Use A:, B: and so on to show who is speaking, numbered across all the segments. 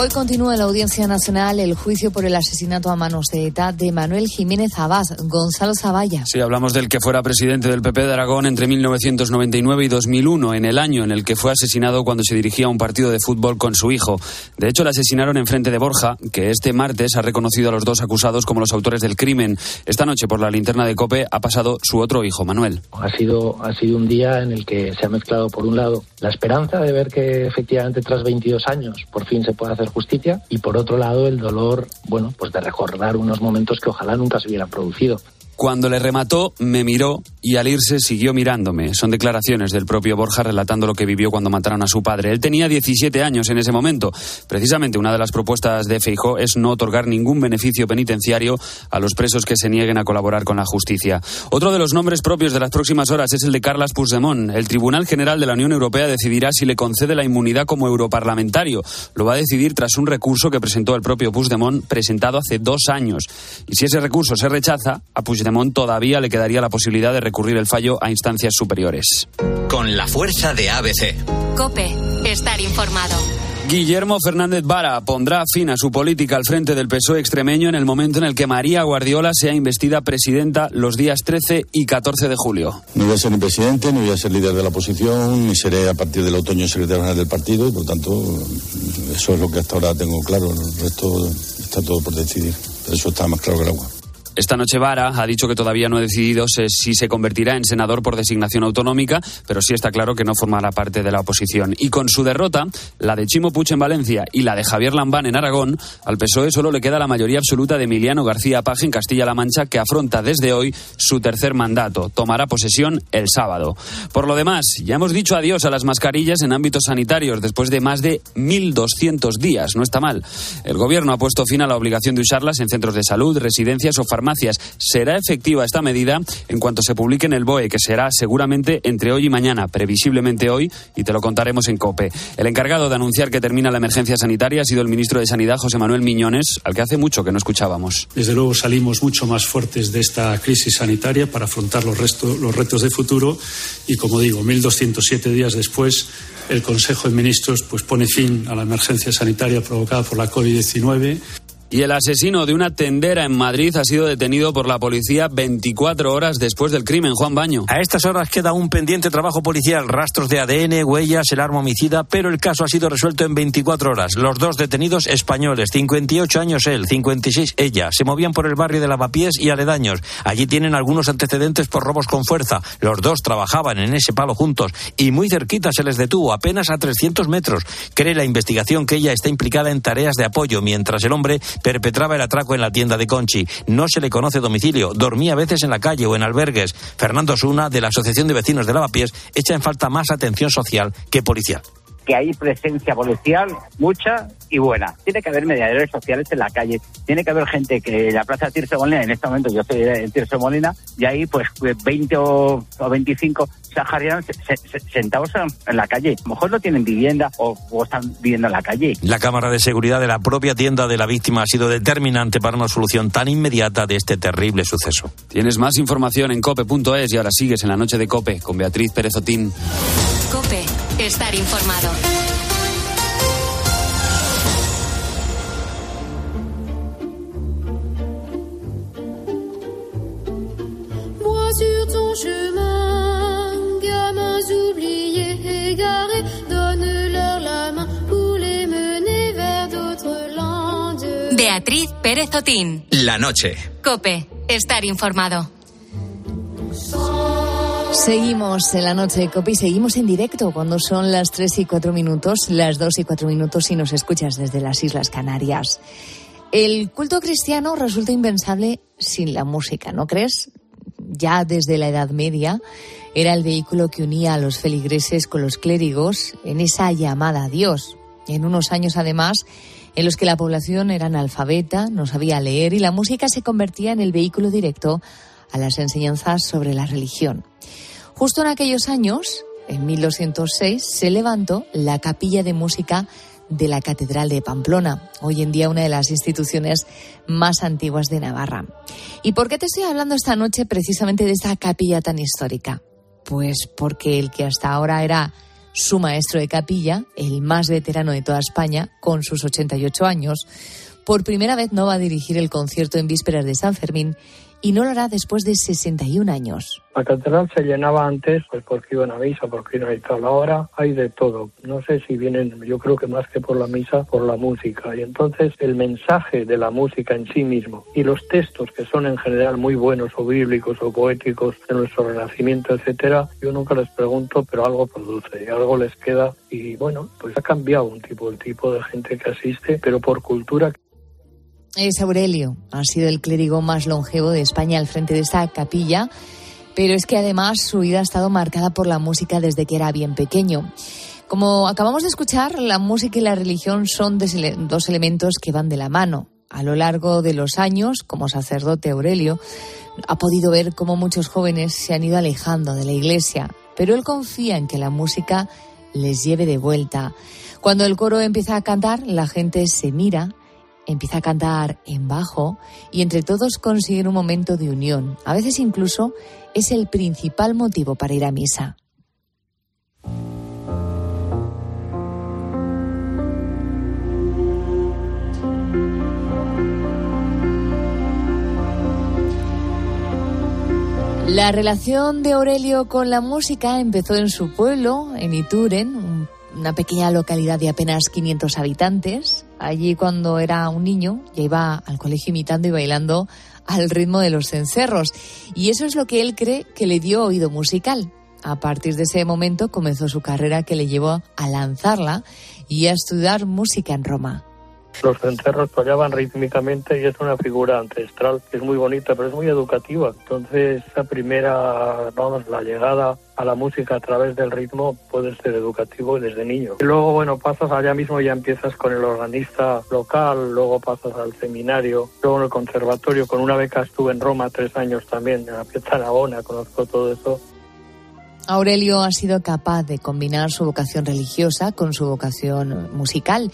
A: Hoy continúa en la Audiencia Nacional el juicio por el asesinato a manos de ETA de Manuel Jiménez Abad, Gonzalo Zavalla.
B: Sí, hablamos del que fuera presidente del PP de Aragón entre 1999 y 2001, en el año en el que fue asesinado cuando se dirigía a un partido de fútbol con su hijo. De hecho, le asesinaron en frente de Borja, que este martes ha reconocido a los dos acusados como los autores del crimen. Esta noche, por la linterna de COPE, ha pasado su otro hijo, Manuel.
C: Ha sido, ha sido un día en el que se ha mezclado, por un lado, la esperanza de ver que efectivamente tras 22 años por fin se puede hacer justicia y por otro lado el dolor, bueno, pues de recordar unos momentos que ojalá nunca se hubieran producido.
B: Cuando le remató, me miró y al irse siguió mirándome. Son declaraciones del propio Borja relatando lo que vivió cuando mataron a su padre. Él tenía 17 años en ese momento. Precisamente una de las propuestas de Feijó es no otorgar ningún beneficio penitenciario a los presos que se nieguen a colaborar con la justicia. Otro de los nombres propios de las próximas horas es el de Carlas Puigdemont. El Tribunal General de la Unión Europea decidirá si le concede la inmunidad como europarlamentario. Lo va a decidir tras un recurso que presentó el propio Puigdemont presentado hace dos años. Y si ese recurso se rechaza, a Puigdemont todavía le quedaría la posibilidad de recurrir el fallo a instancias superiores.
D: Con la fuerza de ABC.
E: Cope, estar informado.
B: Guillermo Fernández Vara pondrá fin a su política al frente del PSOE extremeño en el momento en el que María Guardiola sea investida presidenta los días 13 y 14 de julio.
F: No voy a ser ni presidente, ni voy a ser líder de la oposición, ni seré a partir del otoño secretario general del partido y por tanto eso es lo que hasta ahora tengo claro. El resto está todo por decidir. Pero eso está más claro que el agua.
B: Esta noche Vara ha dicho que todavía no ha decidido si se convertirá en senador por designación autonómica, pero sí está claro que no formará parte de la oposición. Y con su derrota, la de Chimo Puig en Valencia y la de Javier Lambán en Aragón, al PSOE solo le queda la mayoría absoluta de Emiliano García Paje en Castilla-La Mancha, que afronta desde hoy su tercer mandato. Tomará posesión el sábado. Por lo demás, ya hemos dicho adiós a las mascarillas en ámbitos sanitarios después de más de 1.200 días. No está mal. El gobierno ha puesto fin a la obligación de usarlas en centros de salud, residencias o farmacias Será efectiva esta medida en cuanto se publique en el BOE, que será seguramente entre hoy y mañana, previsiblemente hoy, y te lo contaremos en COPE. El encargado de anunciar que termina la emergencia sanitaria ha sido el ministro de Sanidad, José Manuel Miñones, al que hace mucho que no escuchábamos.
G: Desde luego salimos mucho más fuertes de esta crisis sanitaria para afrontar los, los retos de futuro y, como digo, 1.207 días después, el Consejo de Ministros pues, pone fin a la emergencia sanitaria provocada por la COVID-19.
B: Y el asesino de una tendera en Madrid ha sido detenido por la policía 24 horas después del crimen. Juan Baño.
H: A estas horas queda un pendiente trabajo policial, rastros de ADN, huellas, el arma homicida, pero el caso ha sido resuelto en 24 horas. Los dos detenidos españoles, 58 años él, 56 ella, se movían por el barrio de Lavapiés y aledaños. Allí tienen algunos antecedentes por robos con fuerza. Los dos trabajaban en ese palo juntos y muy cerquita se les detuvo, apenas a 300 metros. Cree la investigación que ella está implicada en tareas de apoyo, mientras el hombre perpetraba el atraco en la tienda de Conchi. No se le conoce domicilio, dormía a veces en la calle o en albergues. Fernando Suna, de la Asociación de Vecinos de Lavapiés, echa en falta más atención social que policial
I: que hay presencia policial mucha y buena. Tiene que haber mediadores sociales en la calle, tiene que haber gente que la plaza Tirso Molina, en este momento yo estoy en Tirso Molina, y ahí pues 20 o, 25 saharianos sentados en la calle. A lo mejor no tienen vivienda o, o, están viviendo en la calle.
H: La cámara de seguridad de la propia tienda de la víctima ha sido determinante para una solución tan inmediata de este terrible suceso.
B: Tienes más información en cope.es y ahora sigues en la noche de Cope con Beatriz Pérez Otín.
E: Cope, estar informado. Beatriz Pérez Otín.
D: La noche.
E: Cope, estar informado.
A: Seguimos en la noche de Cope y seguimos en directo cuando son las 3 y 4 minutos, las 2 y 4 minutos si nos escuchas desde las Islas Canarias. El culto cristiano resulta impensable sin la música, ¿no crees? Ya desde la Edad Media era el vehículo que unía a los feligreses con los clérigos en esa llamada a Dios. En unos años, además, en los que la población era analfabeta, no sabía leer y la música se convertía en el vehículo directo a las enseñanzas sobre la religión. Justo en aquellos años, en 1206, se levantó la capilla de música de la Catedral de Pamplona, hoy en día una de las instituciones más antiguas de Navarra. ¿Y por qué te estoy hablando esta noche precisamente de esta capilla tan histórica? Pues porque el que hasta ahora era su maestro de capilla, el más veterano de toda España, con sus 88 años, por primera vez no va a dirigir el concierto en vísperas de San Fermín y no lo hará después de 61 años.
J: La catedral se llenaba antes pues porque iban a misa, porque iban a tal. Ahora hay de todo. No sé si vienen, yo creo que más que por la misa, por la música. Y entonces el mensaje de la música en sí mismo y los textos que son en general muy buenos o bíblicos o poéticos de nuestro renacimiento, etcétera, yo nunca les pregunto, pero algo produce y algo les queda. Y bueno, pues ha cambiado un tipo, el tipo de gente que asiste, pero por cultura.
A: Es Aurelio, ha sido el clérigo más longevo de España al frente de esta capilla, pero es que además su vida ha estado marcada por la música desde que era bien pequeño. Como acabamos de escuchar, la música y la religión son dos elementos que van de la mano. A lo largo de los años, como sacerdote Aurelio, ha podido ver cómo muchos jóvenes se han ido alejando de la iglesia, pero él confía en que la música les lleve de vuelta. Cuando el coro empieza a cantar, la gente se mira empieza a cantar en bajo y entre todos consiguen un momento de unión. A veces incluso es el principal motivo para ir a misa. La relación de Aurelio con la música empezó en su pueblo, en Ituren, una pequeña localidad de apenas 500 habitantes. Allí cuando era un niño ya iba al colegio imitando y bailando al ritmo de los cencerros. Y eso es lo que él cree que le dio oído musical. A partir de ese momento comenzó su carrera que le llevó a lanzarla y a estudiar música en Roma.
J: Los cencerros fallaban rítmicamente y es una figura ancestral que es muy bonita, pero es muy educativa. Entonces, esa primera, vamos, la llegada a la música a través del ritmo puede ser educativo desde niño. Y luego, bueno, pasas allá mismo, ya empiezas con el organista local, luego pasas al seminario, luego en el conservatorio. Con una beca estuve en Roma tres años también, en la Piazza Navona, conozco todo eso.
A: Aurelio ha sido capaz de combinar su vocación religiosa con su vocación musical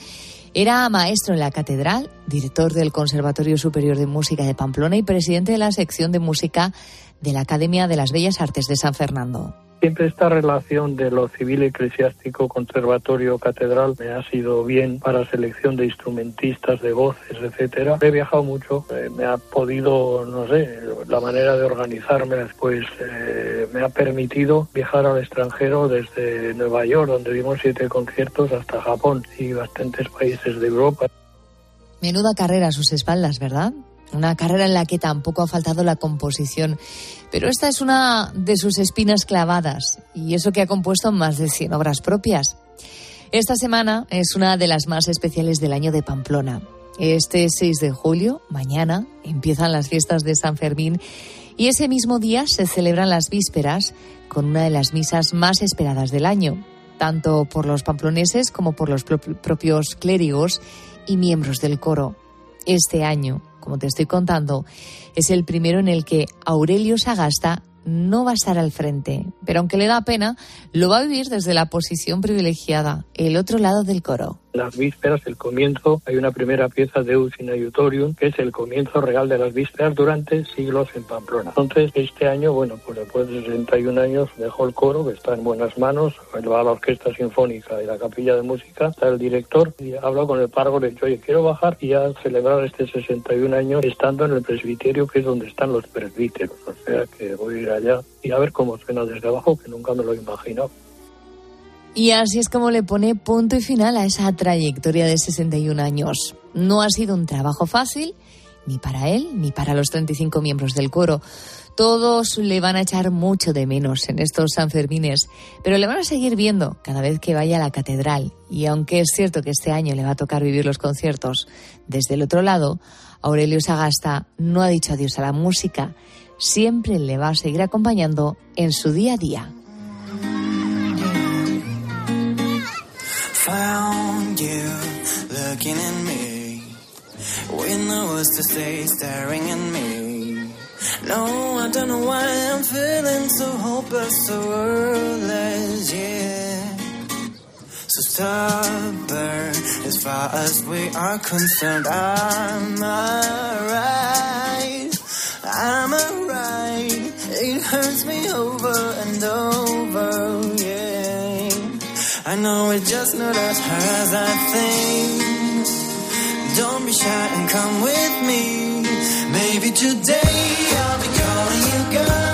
A: era maestro en la catedral, director del Conservatorio Superior de Música de Pamplona y presidente de la sección de música de la Academia de las Bellas Artes de San Fernando.
J: Siempre esta relación de lo civil eclesiástico, conservatorio, catedral, me ha sido bien para selección de instrumentistas, de voces, etcétera. He viajado mucho, eh, me ha podido, no sé, la manera de organizarme después eh, me ha permitido viajar al extranjero desde Nueva York, donde dimos siete conciertos, hasta Japón y bastantes países de Europa.
A: Menuda carrera a sus espaldas, ¿verdad? Una carrera en la que tampoco ha faltado la composición. Pero esta es una de sus espinas clavadas, y eso que ha compuesto más de 100 obras propias. Esta semana es una de las más especiales del año de Pamplona. Este 6 de julio, mañana, empiezan las fiestas de San Fermín y ese mismo día se celebran las vísperas con una de las misas más esperadas del año, tanto por los pamploneses como por los propios clérigos y miembros del coro. Este año, como te estoy contando, es el primero en el que Aurelio Sagasta no va a estar al frente, pero aunque le da pena, lo va a vivir desde la posición privilegiada, el otro lado del coro
J: las vísperas, el comienzo, hay una primera pieza de Usina Iutorium, que es el comienzo real de las vísperas durante siglos en Pamplona. Entonces, este año, bueno, pues después de 61 años dejó el coro, que está en buenas manos, va a la Orquesta Sinfónica y la Capilla de Música, está el director y habla con el párroco, le dice, oye, quiero bajar y a celebrar este 61 años estando en el presbiterio, que es donde están los presbíteros. O sea que voy a ir allá y a ver cómo suena desde abajo, que nunca me lo he imaginado.
A: Y así es como le pone punto y final a esa trayectoria de 61 años. No ha sido un trabajo fácil, ni para él, ni para los 35 miembros del coro. Todos le van a echar mucho de menos en estos Sanfermines, pero le van a seguir viendo cada vez que vaya a la catedral. Y aunque es cierto que este año le va a tocar vivir los conciertos desde el otro lado, Aurelio Sagasta no ha dicho adiós a la música. Siempre le va a seguir acompañando en su día a día. Found you looking at me with no words to say, staring at me. No, I don't know why I'm feeling so hopeless, so worthless, yeah. So stubborn, as
K: far as we are concerned, I'm alright. I'm alright. It hurts me over and over. I know it's just not as hard as I think. Don't be shy and come with me. Maybe today I'll be calling you girl,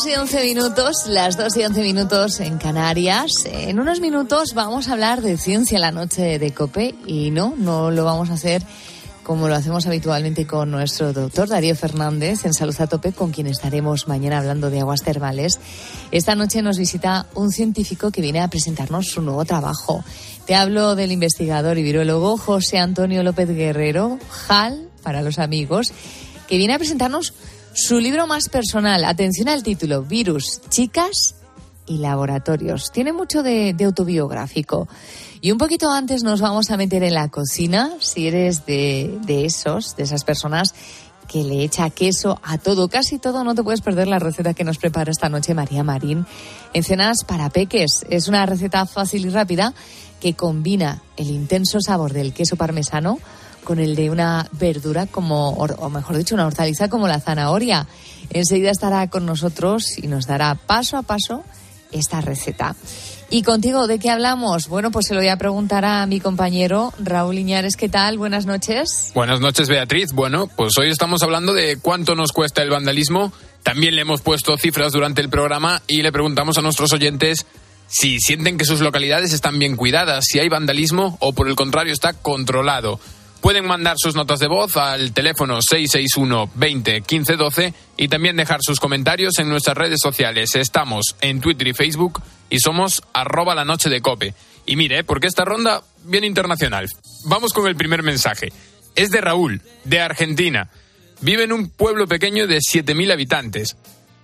A: 2 y 11 minutos, las 2 y 11 minutos en Canarias. En unos minutos vamos a hablar de ciencia en la noche de COPE y no, no lo vamos a hacer como lo hacemos habitualmente con nuestro doctor Darío Fernández en Salud a Tope, con quien estaremos mañana hablando de aguas termales. Esta noche nos visita un científico que viene a presentarnos su nuevo trabajo. Te hablo del investigador y virólogo José Antonio López Guerrero, JAL, para los amigos, que viene a presentarnos su libro más personal. Atención al título, Virus, Chicas y Laboratorios. Tiene mucho de, autobiográfico. Y un poquito antes nos vamos a meter en la cocina, si eres de, de esos, de esas personas que le echa queso a todo, casi todo, no te puedes perder la receta que nos prepara esta noche María Marín. En cenas para peques es una receta fácil y rápida que combina el intenso sabor del queso parmesano con el de una verdura como, o mejor dicho, una hortaliza como la zanahoria. Enseguida estará con nosotros y nos dará paso a paso esta receta. ¿Y contigo de qué hablamos? Bueno, pues se lo voy a preguntar a mi compañero Raúl Iñares. ¿Qué tal? Buenas noches.
L: Buenas noches, Beatriz. Bueno, pues hoy estamos hablando de cuánto nos cuesta el vandalismo. También le hemos puesto cifras durante el programa y le preguntamos a nuestros oyentes si sienten que sus localidades están bien cuidadas, si hay vandalismo o por el contrario está controlado. Pueden mandar sus notas de voz al teléfono 661 20 15 12 y también dejar sus comentarios en nuestras redes sociales. Estamos en Twitter y Facebook y somos arroba la noche de cope. Y mire, porque esta ronda bien internacional. Vamos con el primer mensaje. Es de Raúl, de Argentina. Vive en un pueblo pequeño de 7.000 habitantes.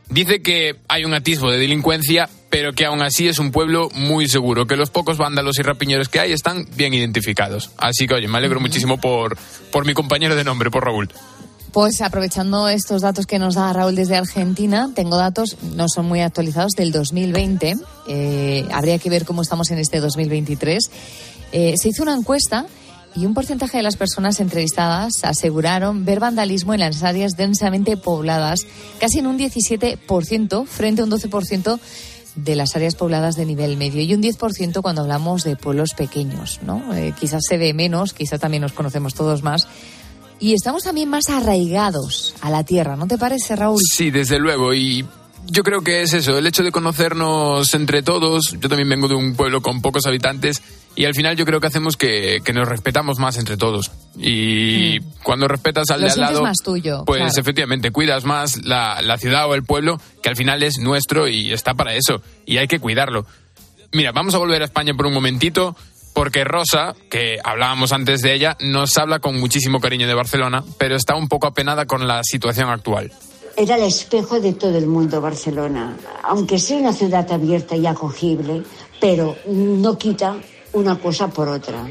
L: Dice que hay un atisbo de delincuencia, pero que aún así es un pueblo muy seguro, que los pocos vándalos y rapiñeros que hay están bien identificados. Así que, oye, me alegro muchísimo por, por mi compañero de nombre, por Raúl.
A: Pues aprovechando estos datos que nos da Raúl desde Argentina, tengo datos, no son muy actualizados, del 2020. Eh, habría que ver cómo estamos en este 2023. Eh, se hizo una encuesta y un porcentaje de las personas entrevistadas aseguraron ver vandalismo en las áreas densamente pobladas, casi en un 17% frente a un 12% de las áreas pobladas de nivel medio y un 10% cuando hablamos de pueblos pequeños, ¿no? Eh, quizás se ve menos, quizás también nos conocemos todos más. Y estamos también más arraigados a la tierra, ¿no te parece, Raúl?
L: Sí, desde luego. Y yo creo que es eso, el hecho de conocernos entre todos. Yo también vengo de un pueblo con pocos habitantes y al final yo creo que hacemos que, que nos respetamos más entre todos. Y cuando respetas al
A: Lo
L: de al lado,
A: más tuyo,
L: pues
A: claro.
L: efectivamente cuidas más la, la ciudad o el pueblo, que al final es nuestro y está para eso. Y hay que cuidarlo. Mira, vamos a volver a España por un momentito. Porque Rosa, que hablábamos antes de ella, nos habla con muchísimo cariño de Barcelona, pero está un poco apenada con la situación actual.
M: Era el espejo de todo el mundo Barcelona, aunque sea una ciudad abierta y acogible, pero no quita una cosa por otra.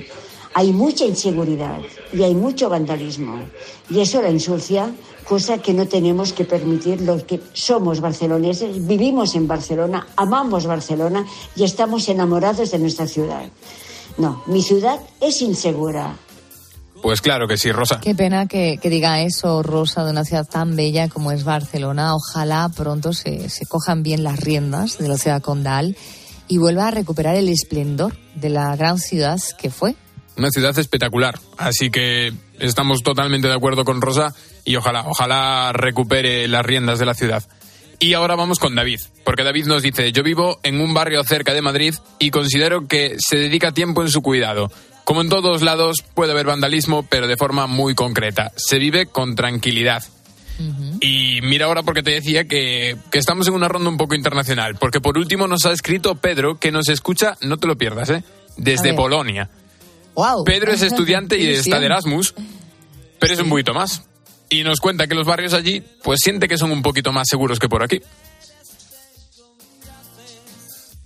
M: Hay mucha inseguridad y hay mucho vandalismo y eso la ensucia, cosa que no tenemos que permitir los que somos barceloneses, vivimos en Barcelona, amamos Barcelona y estamos enamorados de nuestra ciudad. No, mi ciudad es insegura,
L: Pues claro que sí, Rosa.
A: Qué pena que, que diga eso, Rosa, de una ciudad tan bella como es Barcelona. Ojalá pronto se, se cojan bien las riendas de la ciudad condal y vuelva a recuperar el esplendor de la gran ciudad que fue.
L: Una ciudad espectacular. Así que estamos totalmente de acuerdo con Rosa y ojalá, ojalá recupere las riendas de la ciudad. Y ahora vamos con David, porque David nos dice, yo vivo en un barrio cerca de Madrid y considero que se dedica tiempo en su cuidado. Como en todos lados puede haber vandalismo, pero de forma muy concreta. Se vive con tranquilidad. Y mira ahora porque te decía que, que estamos en una ronda un poco internacional, porque por último nos ha escrito Pedro, que nos escucha, no te lo pierdas, ¿eh? desde. Polonia.
A: Wow.
L: Pedro es estudiante y está de. Erasmus, pero es un poquito más. Y nos cuenta que los barrios allí, pues siente que son un poquito más seguros que por aquí.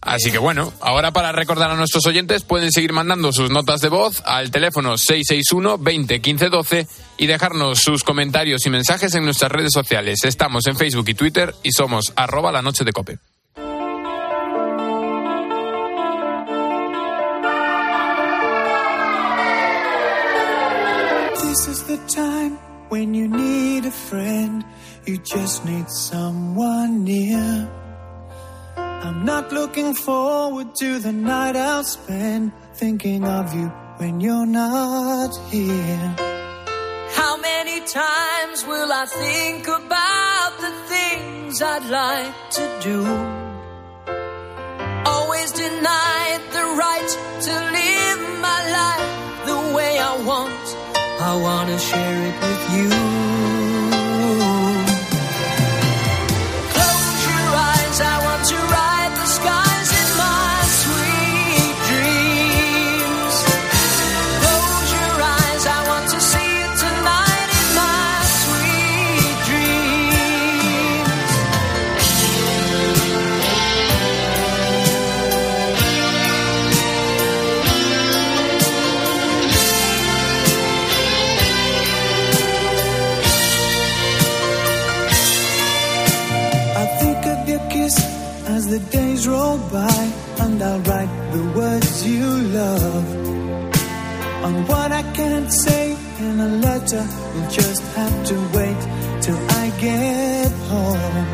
L: Así que bueno, ahora para recordar a nuestros oyentes pueden seguir mandando sus notas de voz al teléfono 661 20 15 12 y dejarnos sus comentarios y mensajes en nuestras redes sociales. Estamos en Facebook y Twitter y somos arroba la noche de cope.
I: I'm not looking forward to the night I'll spend thinking of you when you're not here.
N: How many times will I think about the things I'd like to do? Always denied the right to live my life the way I want. I wanna share it with you.
I: Days roll by, and I'll write the words you love. On what I can't say in a letter, you'll just have to wait till I get home.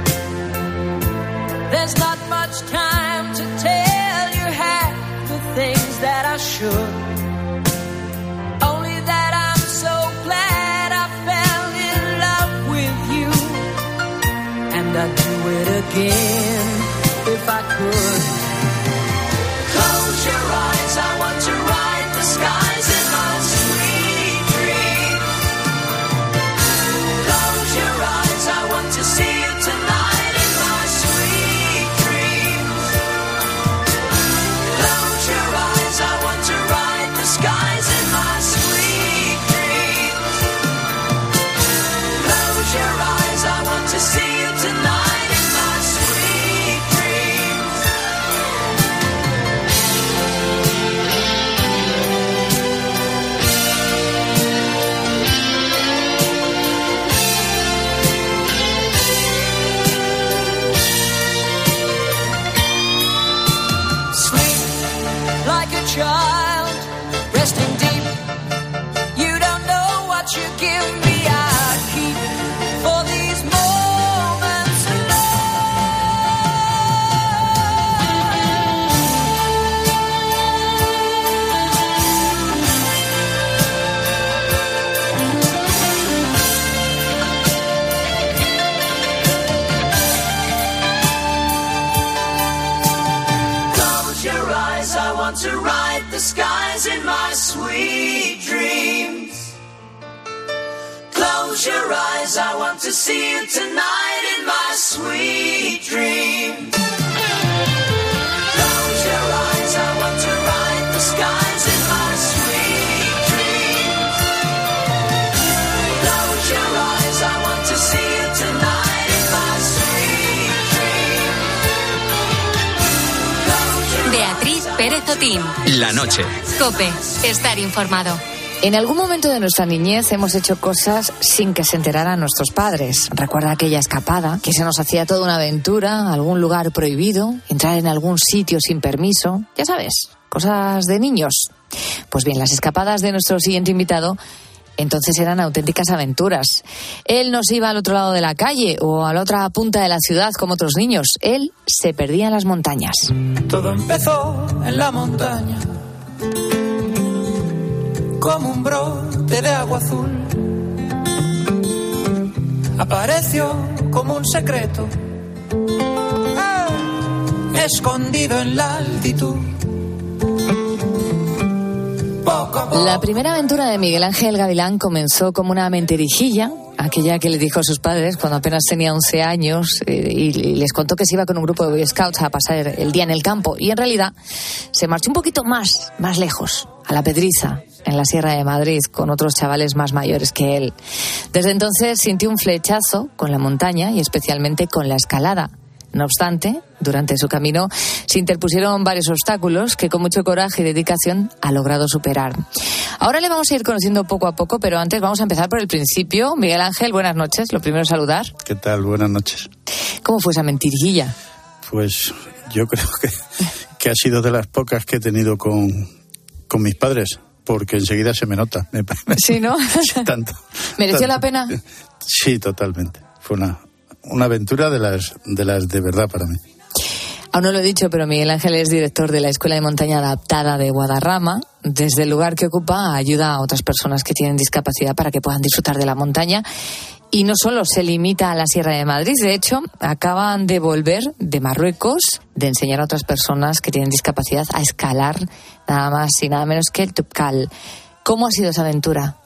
N: There's not much time to tell you half the things that I should. Only that I'm so glad I fell in love with you. And I'd do it again if I could. Close your eyes, I want to see you tonight in my sweet dreams. Close your eyes, I want to ride the skies in my sweet dreams. Close your eyes, I want to see you tonight in my sweet dreams.
E: Beatriz Pérez Otín.
D: La noche.
E: Cope, estar informado.
A: En algún momento de nuestra niñez hemos hecho cosas sin que se enteraran nuestros padres. Recuerda aquella escapada, que se nos hacía toda una aventura, algún lugar prohibido, entrar en algún sitio sin permiso. Ya sabes, cosas de niños. Pues bien, las escapadas de nuestro siguiente invitado entonces eran auténticas aventuras. Él no se iba al otro lado de la calle o a la otra punta de la ciudad como otros niños. Él se perdía en las montañas.
I: Todo empezó en la montaña, como un brote de agua azul. Apareció como un secreto, ¡Eh!
K: escondido en la altitud.
A: La primera aventura de Miguel Ángel Gavilán comenzó como una mentirijilla aquella que le dijo a sus padres cuando apenas tenía 11 años eh, y les contó que se iba con un grupo de Boy Scouts a pasar el día en el campo y en realidad se marchó un poquito más, más lejos, a la Pedriza, en la Sierra de Madrid, con otros chavales más mayores que él. Desde entonces sintió un flechazo con la montaña y especialmente con la escalada. No obstante, durante su camino se interpusieron varios obstáculos que con mucho coraje y dedicación ha logrado superar. Ahora le vamos a ir conociendo poco a poco, pero antes vamos a empezar por el principio. Miguel Ángel, buenas noches. Lo primero saludar.
O: ¿Qué tal? Buenas noches.
A: ¿Cómo fue esa mentirilla?
O: Pues yo creo que, que ha sido de las pocas que he tenido con, con mis padres, porque enseguida se me nota. Me,
A: sí, ¿no?
O: tanto.
A: ¿Mereció
O: tanto.
A: la pena?
O: Sí, totalmente. Fue una, una aventura de las, de las de verdad para mí.
A: Aún no lo he dicho, pero Miguel Ángel es director de la Escuela de Montaña Adaptada de Guadarrama. Desde el lugar que ocupa ayuda a otras personas que tienen discapacidad para que puedan disfrutar de la montaña. Y no solo se limita a la Sierra de Madrid, de hecho, acaban de volver de Marruecos de enseñar a otras personas que tienen discapacidad a escalar nada más y nada menos que el Tupcal. ¿Cómo ha sido esa aventura?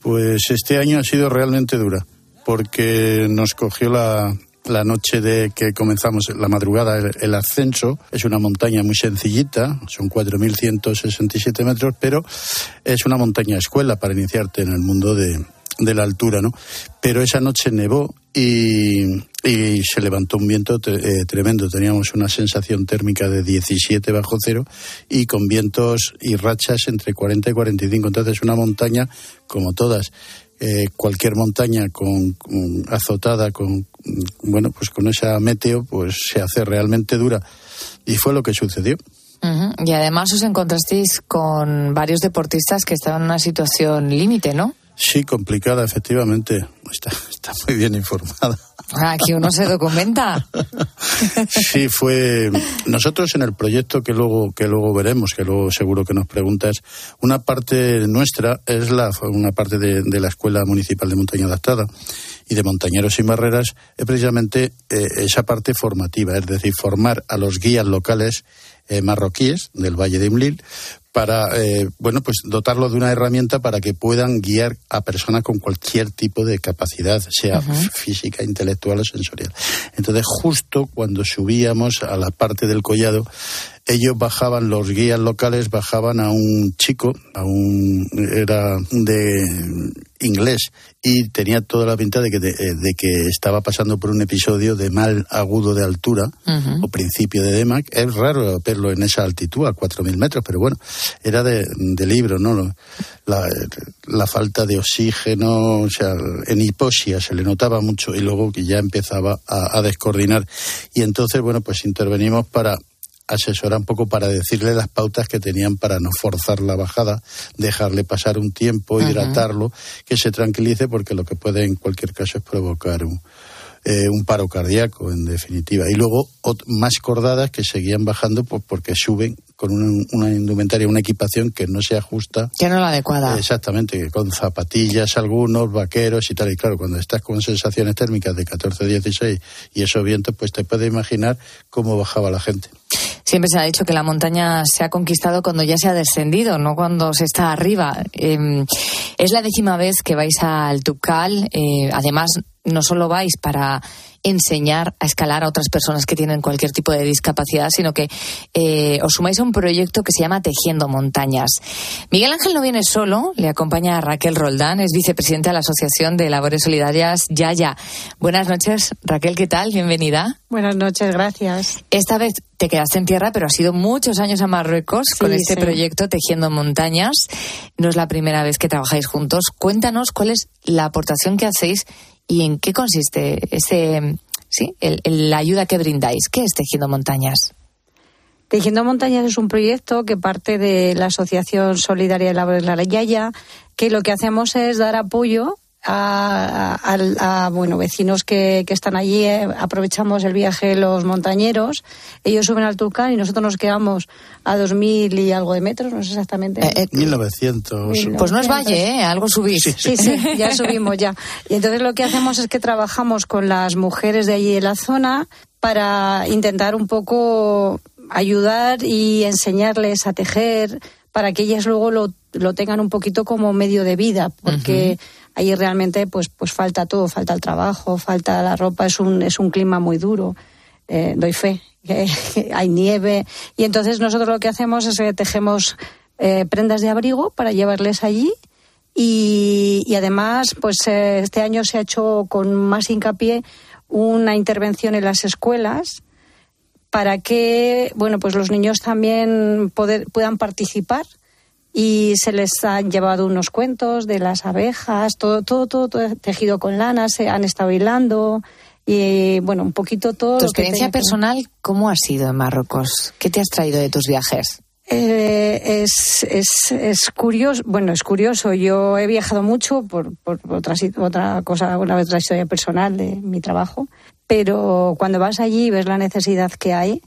O: Pues este año ha sido realmente dura, porque nos cogió la, la noche de que comenzamos la madrugada el, el, ascenso. Es una montaña muy sencillita, son 4.167 metros, pero es una montaña escuela para iniciarte en el mundo de, de la altura, ¿no? Pero esa noche nevó y, y se levantó un viento eh, tremendo. Teníamos una sensación térmica de 17 bajo cero y con vientos y rachas entre 40 y 45. Entonces, una montaña como todas. Eh, cualquier montaña con, con, azotada con bueno pues con esa meteo pues se hace realmente dura y fue lo que sucedió
A: uh -huh. y además os encontrasteis con varios deportistas que estaban en una situación límite no
O: Sí, complicada, efectivamente. Está, está muy bien informada.
A: Aquí uno se documenta.
O: sí, fue. Nosotros en el proyecto que luego, que luego veremos, que luego seguro que nos preguntas, una parte nuestra es la, una parte de, de la Escuela Municipal de Montaña Adaptada y de Montañeros sin Barreras, es precisamente eh, esa parte formativa, es decir, formar a los guías locales eh, marroquíes del Valle de Imlil para, eh, bueno, pues dotarlo de una herramienta para que puedan guiar a personas con cualquier tipo de capacidad, sea uh -huh. física, intelectual o sensorial. Entonces, justo cuando subíamos a la parte del collado, ellos bajaban, los guías locales bajaban a un chico, a un, era de inglés, y tenía toda la pinta de que, de, de que estaba pasando por un episodio de mal agudo de altura, uh -huh. o principio de DEMAC. Es raro verlo en esa altitud, a 4.000 metros, pero bueno, era de, de libro, ¿no? La, la, falta de oxígeno, o sea, en hipoxia se le notaba mucho y luego que ya empezaba a, a descoordinar. Y entonces, bueno, pues intervenimos para asesorar un poco para decirle las pautas que tenían para no forzar la bajada, dejarle pasar un tiempo, hidratarlo, uh -huh. que se tranquilice, porque lo que puede en cualquier caso es provocar un, eh, un paro cardíaco, en definitiva. Y luego más cordadas que seguían bajando pues, porque suben con una, una, indumentaria, una equipación que no se ajusta.
A: Que no la adecuada.
O: Exactamente, con zapatillas algunos, vaqueros y tal. Y claro, cuando estás con sensaciones térmicas de 14, 16 y esos vientos, pues te puedes imaginar cómo bajaba la gente.
A: Siempre se ha dicho que la montaña se ha conquistado cuando ya se ha descendido, no cuando se está arriba. Eh, es la décima vez que vais al Tupcal. Eh, además, no solo vais para enseñar a escalar a otras personas que tienen cualquier tipo de discapacidad, sino que eh, os sumáis a un proyecto que se llama Tejiendo Montañas. Miguel Ángel no viene solo, le acompaña a Raquel Roldán, es vicepresidenta de la Asociación de Labores Solidarias Yaya. Buenas noches, Raquel, ¿qué tal? Bienvenida.
P: Buenas noches, gracias.
A: Esta vez te quedaste en tierra, pero has ido muchos años a Marruecos sí, con este sí. proyecto Tejiendo Montañas. No es la primera vez que trabajáis juntos. Cuéntanos cuál es la aportación que hacéis y en qué consiste ese, sí, el, el, la ayuda que brindáis. ¿Qué es Tejiendo Montañas?
P: Tejiendo Montañas es un proyecto que parte de la Asociación Solidaria de Labores La Yaya, que lo que hacemos es dar apoyo a, a, a, bueno vecinos que, que están allí eh, aprovechamos el viaje de los montañeros. Ellos suben al Tulcán y nosotros nos quedamos a 2000 y algo de metros no sé exactamente.
O: Eh, eh, 1900
A: pues no es valle eh algo subís.
P: Sí, sí, sí ya subimos ya. Y entonces lo que hacemos es que trabajamos con las mujeres de allí de la zona para intentar un poco ayudar y enseñarles a tejer para que ellas luego lo, lo tengan un poquito como medio de vida, porque ahí realmente pues, pues falta todo, falta el trabajo, falta la ropa, es un, es un clima muy duro, eh, doy fe, que, hay nieve, y entonces nosotros lo que hacemos es que tejemos eh, prendas de abrigo para llevarles allí. Y, y además, pues eh, este año se ha hecho con más hincapié una intervención en las escuelas para que bueno pues los niños también poder- puedan participar y se les han llevado unos cuentos de las abejas todo todo todo, todo tejido con lana se han estado hilando y bueno un poquito todo
A: Tu
P: lo
A: experiencia
P: que-
A: personal, ¿cómo ha sido en Marruecos? ¿Qué te has traído de tus viajes?
P: Eh, es, es, es curioso, bueno, es curioso. Yo he viajado mucho por, por otra, otra cosa, una otra historia personal de mi trabajo, pero cuando vas allí y ves la necesidad que hay,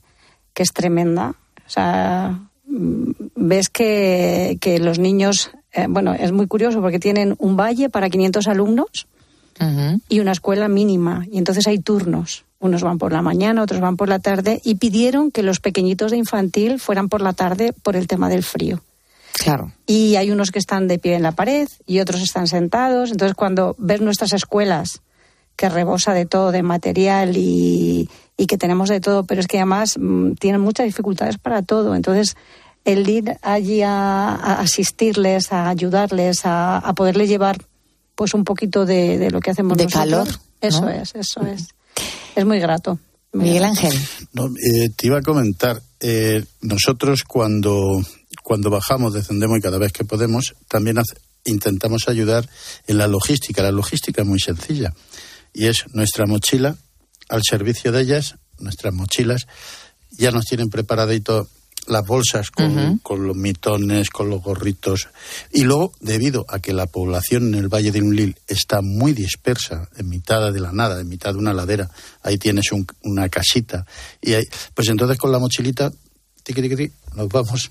P: que es tremenda. O sea, ves que, que los niños, eh, bueno, es muy curioso porque tienen un valle para 500 alumnos y una escuela mínima. Y entonces hay turnos. Unos van por la mañana, otros van por la tarde. Y pidieron que los pequeñitos de infantil fueran por la tarde por el tema del frío.
A: Claro.
P: Y hay unos que están de pie en la pared y otros están sentados. Entonces, cuando ves nuestras escuelas, que rebosa de todo, de material y, y que tenemos de todo, pero es que además mm, tienen muchas dificultades para todo. Entonces, el ir allí a, a asistirles, a ayudarles, a, a poderles llevar pues un poquito de, de lo que hacemos
A: De
P: nosotros.
A: calor,
P: Eso
A: ¿no?
P: es, eso es. Es muy grato. muy
A: Miguel
P: grato.
A: Ángel.
O: No, eh, te iba a comentar, eh, nosotros cuando, cuando bajamos, descendemos y cada vez que podemos, también hace- intentamos ayudar en la logística. La logística es muy sencilla y es nuestra mochila al servicio de ellas, nuestras mochilas, ya nos tienen preparadito las bolsas con, con los mitones, con los gorritos. Y luego, debido a que la población en el Valle de Unlil está muy dispersa, en mitad de la nada, en mitad de una ladera, ahí tienes un- una casita. Y ahí, pues entonces con la mochilita, tiqui, tiqui, tiqui, nos vamos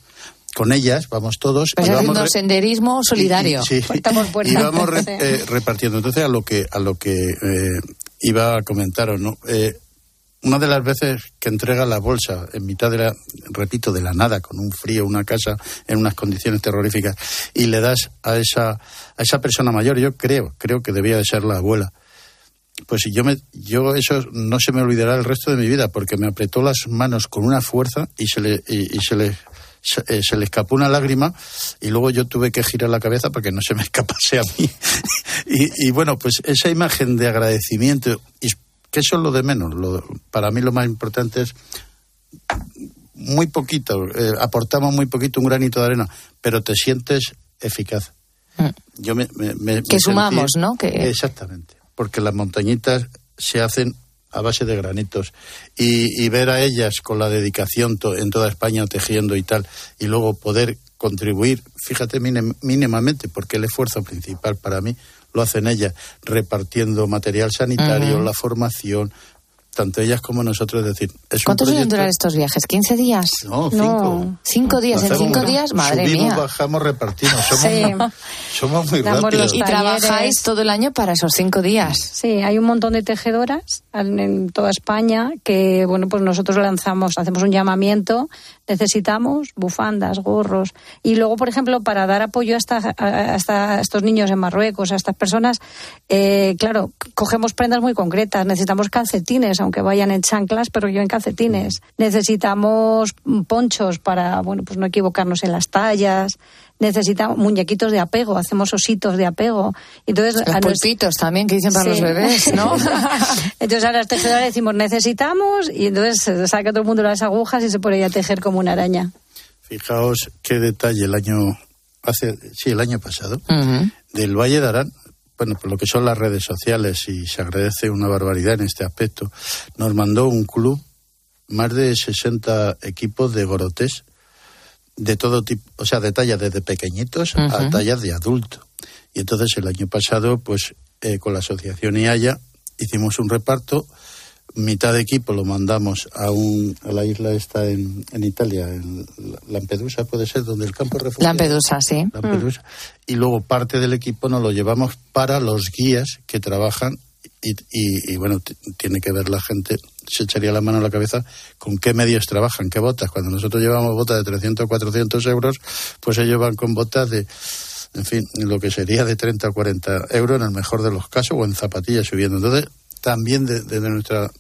O: con ellas, vamos todos.
A: Pues
O: y vamos
A: haciendo
O: re-
A: senderismo solidario.
O: y- sí,
P: Puerta por puerta.
O: y vamos re- eh, repartiendo. Entonces, a lo que, a lo que eh, iba a comentaros, ¿no? Eh, una de las veces que entrega la bolsa en mitad de la, repito, de la nada, con un frío, una casa en unas condiciones terroríficas, y le das a esa, a esa persona mayor, yo creo, creo que debía de ser la abuela. Pues yo me, yo eso no se me olvidará el resto de mi vida, porque me apretó las manos con una fuerza y se le, y, y se le, se, eh, se le escapó una lágrima y luego yo tuve que girar la cabeza para que no se me escapase a mí. y, y bueno, pues esa imagen de agradecimiento, y que eso es lo de menos. Lo, para mí lo más importante es muy poquito, eh, aportamos muy poquito, un granito de arena, pero te sientes eficaz. Yo me, me- me-
A: Mm. Que
O: me
A: sumamos,
O: sentí-
A: ¿no? Que-
O: Exactamente, porque las montañitas se hacen a base de granitos y, y ver a ellas con la dedicación to- en toda España tejiendo y tal, y luego poder contribuir, fíjate minim- mínimamente, porque el esfuerzo principal para mí lo hacen ellas, repartiendo material sanitario, la formación, tanto ellas como nosotros, es decir, es un
A: ¿Cuántos suelen durar estos viajes? ¿15 días?
O: No, cinco.
A: ¿Cinco días? ¿En
O: Hacemos
A: cinco
O: un-
A: días? Madre
O: subimos,
A: mía.
O: bajamos, repartimos. Somos,
P: Sí.
O: muy, somos muy rápidos.
A: Y trabajáis todo el año para esos cinco días.
P: Sí, hay un montón de tejedoras en, toda España que, bueno, pues nosotros lanzamos, hacemos un llamamiento, necesitamos bufandas, gorros. Y luego, por ejemplo, para dar apoyo a, esta- a- a esta- a estos niños en Marruecos, a estas personas, eh, claro, cogemos prendas muy concretas. Necesitamos calcetines, aunque vayan en chanclas, pero yo en calcetines. Necesitamos ponchos para, bueno, pues no equivocarnos en las tallas. Necesitamos muñequitos de apego, hacemos ositos de apego. Entonces,
A: Los pulpitos también que dicen para los bebés, ¿no?
P: entonces a las tejedoras le decimos necesitamos y entonces se saca todo el mundo las agujas y se pone ahí a tejer como una araña.
O: Fijaos qué detalle el año, hace, sí, el año pasado, del Valle de Arán, bueno, por lo que son las redes sociales y se agradece una barbaridad en este aspecto, nos mandó un club más de 60 equipos de gorotés de todo tipo, o sea, de tallas desde pequeñitos a tallas de adulto. Y entonces el año pasado, pues eh, con la asociación IAYA hicimos un reparto, mitad de equipo lo mandamos a, un, a la isla esta en, en Italia, en Lampedusa, puede ser, donde el campo de refugiados.
A: Lampedusa, sí.
O: Lampedusa. Y luego parte del equipo nos lo llevamos para los guías que trabajan y, y- y, bueno, tiene que ver la gente, se echaría la mano a la cabeza con qué medios trabajan, qué botas. Cuando nosotros llevamos botas de 300 o 400 euros, pues ellos van con botas de, en fin, lo que sería de 30 o 40 euros en el mejor de los casos o en zapatillas subiendo. Entonces, también de- desde nuestra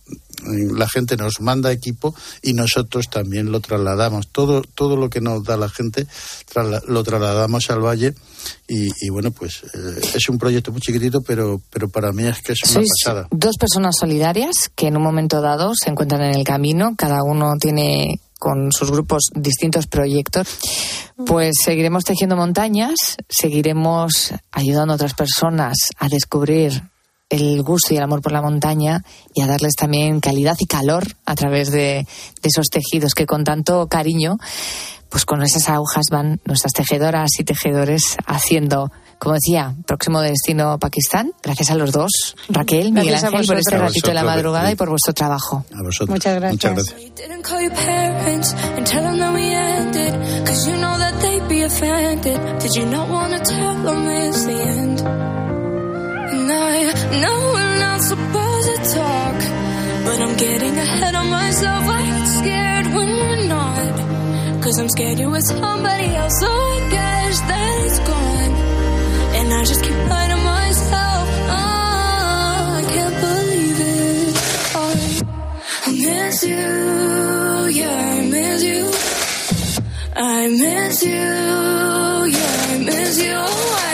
O: la gente nos manda equipo y nosotros también lo trasladamos. Todo todo lo que nos da la gente trasla- lo trasladamos al valle y, y bueno pues eh, es un proyecto muy chiquitito pero pero para mí es que es una
A: Sois
O: pasada.
A: dos personas solidarias que en un momento dado se encuentran en el camino, cada uno tiene con sus grupos distintos proyectos, pues seguiremos tejiendo montañas, seguiremos ayudando a otras personas a descubrir el gusto y el amor por la montaña y a darles también calidad y calor a través de, de esos tejidos que con tanto cariño, pues con esas agujas van nuestras tejedoras y tejedores haciendo, como decía, próximo destino Pakistán. Gracias a los dos, Raquel, Miguel
P: Gracias a
A: Ángel, por este ratito de la madrugada y por vuestro trabajo.
O: a vosotros
P: Muchas gracias.
O: muchas gracias
N: I know we're not supposed to talk. But I'm getting ahead of myself. I get scared when we're not. Cause I'm scared you're with somebody else. So I guess that it's gone. And I just keep lying to myself. Oh, I can't believe it. Oh. I miss you, yeah, I miss you. I miss you, yeah, I miss you. Oh, I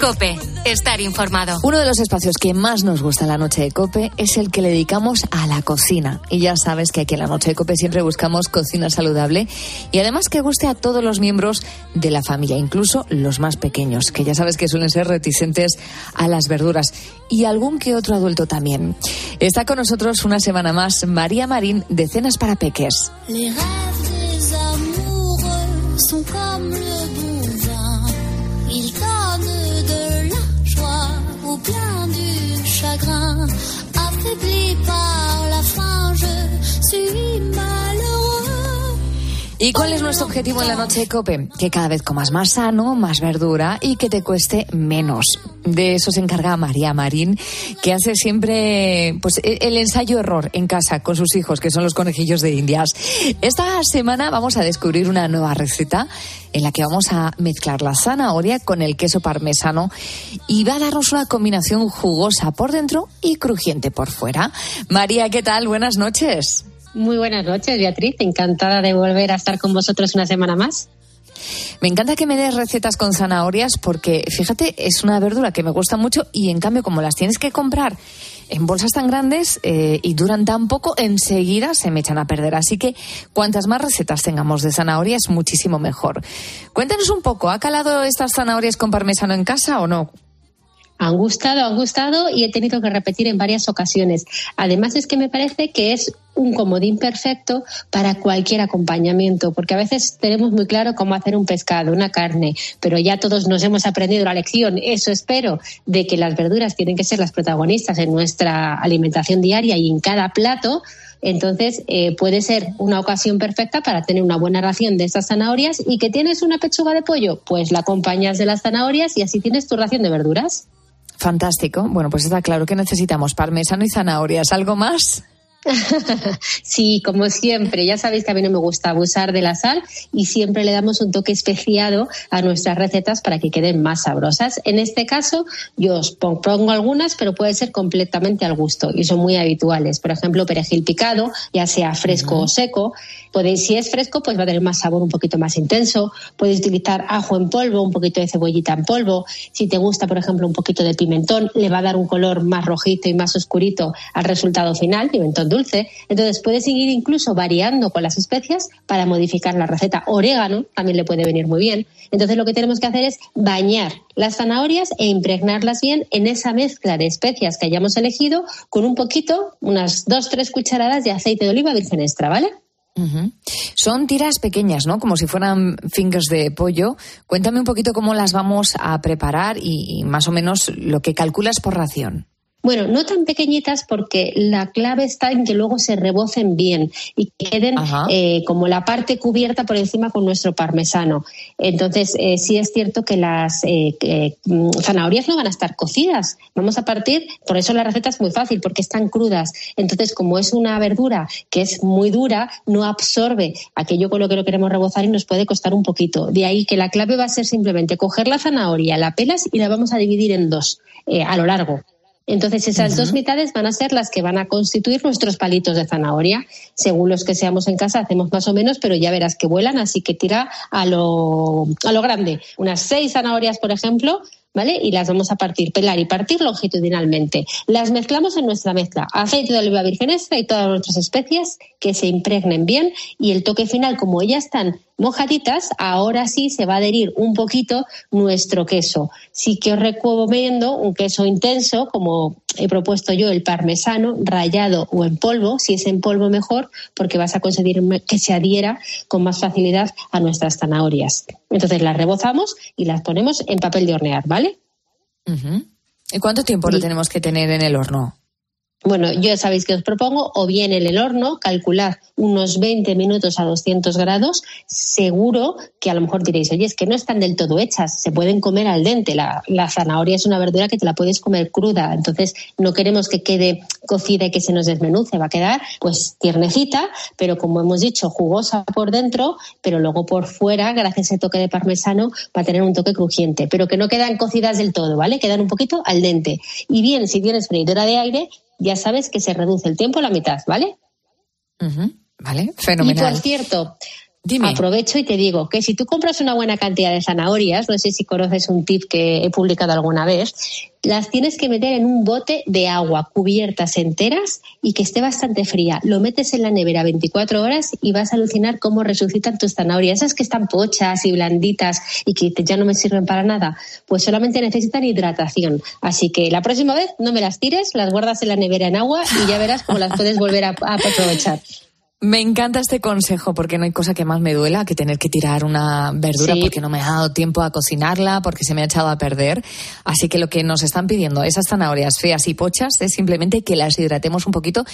E: Cope, estar informado.
A: Uno de los espacios que más nos gusta en la noche de Cope es el que le dedicamos a la cocina. Y ya sabes que aquí en la noche de Cope siempre buscamos cocina saludable y además que guste a todos los miembros de la familia, incluso los más pequeños, que ya sabes que suelen ser reticentes a las verduras y algún que otro adulto también. Está con nosotros una semana más María Marín de Cenas para Peques.
Q: Les rêves des amoureux sont comme le Affaibli par la faim, je suis malheureux.
A: ¿Y cuál es nuestro objetivo en la noche de Cope? Que cada vez comas más sano, más verdura y que te cueste menos. De eso se encarga María Marín, que hace siempre pues, e- el ensayo-error en casa con sus hijos, que son los conejillos de Indias. Esta semana vamos a descubrir una nueva receta en la que vamos a mezclar la zanahoria con el queso parmesano y va a darnos una combinación jugosa por dentro y crujiente por fuera. María, ¿qué tal? Buenas noches.
R: Muy buenas noches, Beatriz. Encantada de volver a estar con vosotros una semana más.
A: Me encanta que me des recetas con zanahorias porque, fíjate, es una verdura que me gusta mucho y en cambio como las tienes que comprar en bolsas tan grandes eh, y duran tan poco, enseguida se me echan a perder. Así que cuantas más recetas tengamos de zanahorias, muchísimo mejor. Cuéntanos un poco, ¿ha calado estas zanahorias con parmesano en casa o no?
R: Han gustado, han gustado y he tenido que repetir en varias ocasiones. Además es que me parece que es un comodín perfecto para cualquier acompañamiento, porque a veces tenemos muy claro cómo hacer un pescado, una carne, pero ya todos nos hemos aprendido la lección, eso espero, de que las verduras tienen que ser las protagonistas en nuestra alimentación diaria y en cada plato. Entonces, eh, puede ser una ocasión perfecta para tener una buena ración de estas zanahorias y que tienes una pechuga de pollo, pues la acompañas de las zanahorias y así tienes tu ración de verduras.
A: Fantástico. Bueno, pues está claro que necesitamos parmesano y zanahorias. ¿Algo más?
R: Sí, como siempre, ya sabéis que a mí no me gusta abusar de la sal y siempre le damos un toque especiado a nuestras recetas para que queden más sabrosas. En este caso, yo os pon- pongo algunas, pero puede ser completamente al gusto y son muy habituales. Por ejemplo, perejil picado, ya sea fresco o seco, Podéis, si es fresco, pues va a tener más sabor un poquito más intenso. Podéis utilizar ajo en polvo, un poquito de cebollita en polvo. Si te gusta, por ejemplo, un poquito de pimentón, le va a dar un color más rojizo y más oscurito al resultado final, pimentón dulce. Entonces puedes seguir incluso variando con las especias para modificar la receta. Orégano también le puede venir muy bien. Entonces lo que tenemos que hacer es bañar las zanahorias e impregnarlas bien en esa mezcla de especias que hayamos elegido con un poquito, unas dos, tres cucharadas de aceite de oliva virgen extra, ¿vale?
A: Son tiras pequeñas, ¿no? Como si fueran fingers de pollo. Cuéntame un poquito cómo las vamos a preparar y más o menos lo que calculas por ración.
R: Bueno, no tan pequeñitas porque la clave está en que luego se rebocen bien y queden eh, como la parte cubierta por encima con nuestro parmesano. Entonces, eh, sí es cierto que las eh, mm, zanahorias no van a estar cocidas. Vamos a partir, por eso la receta es muy fácil, porque están crudas. Entonces, como es una verdura que es muy dura, no absorbe aquello con lo que lo queremos rebozar y nos puede costar un poquito. De ahí que la clave va a ser simplemente coger la zanahoria, la pelas y la vamos a dividir en dos eh, a lo largo. Entonces, esas dos mitades van a ser las que van a constituir nuestros palitos de zanahoria. Según los que seamos en casa, hacemos más o menos, pero ya verás que vuelan, así que tira a lo, a lo grande. Unas seis zanahorias, por ejemplo, ¿vale? Y las vamos a partir, pelar y partir longitudinalmente. Las mezclamos en nuestra mezcla. Aceite de oliva virgen extra y todas nuestras especias que se impregnen bien. Y el toque final, como ellas están mojaditas, ahora sí se va a adherir un poquito nuestro queso. Sí que os recomiendo un queso intenso, como he propuesto yo, el parmesano, rallado o en polvo, si es en polvo mejor, porque vas a conseguir que se adhiera con más facilidad a nuestras zanahorias. Entonces las rebozamos y las ponemos en papel de hornear, ¿vale?
A: ¿Y cuánto tiempo lo tenemos que tener en el horno?
R: Bueno, yo ya sabéis que os propongo o bien en el horno, calculad unos 20 minutos a 200 grados, seguro que a lo mejor diréis, oye, es que no están del todo hechas, se pueden comer al dente, la, la zanahoria es una verdura que te la puedes comer cruda, entonces no queremos que quede cocida y que se nos desmenuce, va a quedar pues tiernecita, pero como hemos dicho, jugosa por dentro, pero luego por fuera, gracias a ese toque de parmesano, va a tener un toque crujiente, pero que no quedan cocidas del todo, ¿vale? Quedan un poquito al dente. Y bien, si tienes freidora de aire, ya sabes que se reduce el tiempo a la mitad, ¿vale?
A: Ujú. Vale,
R: Y
A: fenomenal.
R: por cierto, aprovecho y te digo que si tú compras una buena cantidad de zanahorias, no sé si conoces un tip que he publicado alguna vez, las tienes que meter en un bote de agua cubiertas enteras y que esté bastante fría. Lo metes en la nevera 24 horas y vas a alucinar cómo resucitan tus zanahorias. Esas que están pochas y blanditas y que ya no me sirven para nada, pues solamente necesitan hidratación. Así que la próxima vez no me las tires, las guardas en la nevera en agua y ya verás cómo las puedes volver a, a aprovechar.
A: Me encanta este consejo porque no hay cosa que más me duela que tener que tirar una verdura
R: Sí.
A: porque no me ha dado tiempo a cocinarla, porque se me ha echado a perder. Así que lo que nos están pidiendo esas zanahorias feas y pochas es simplemente que las hidratemos un poquito.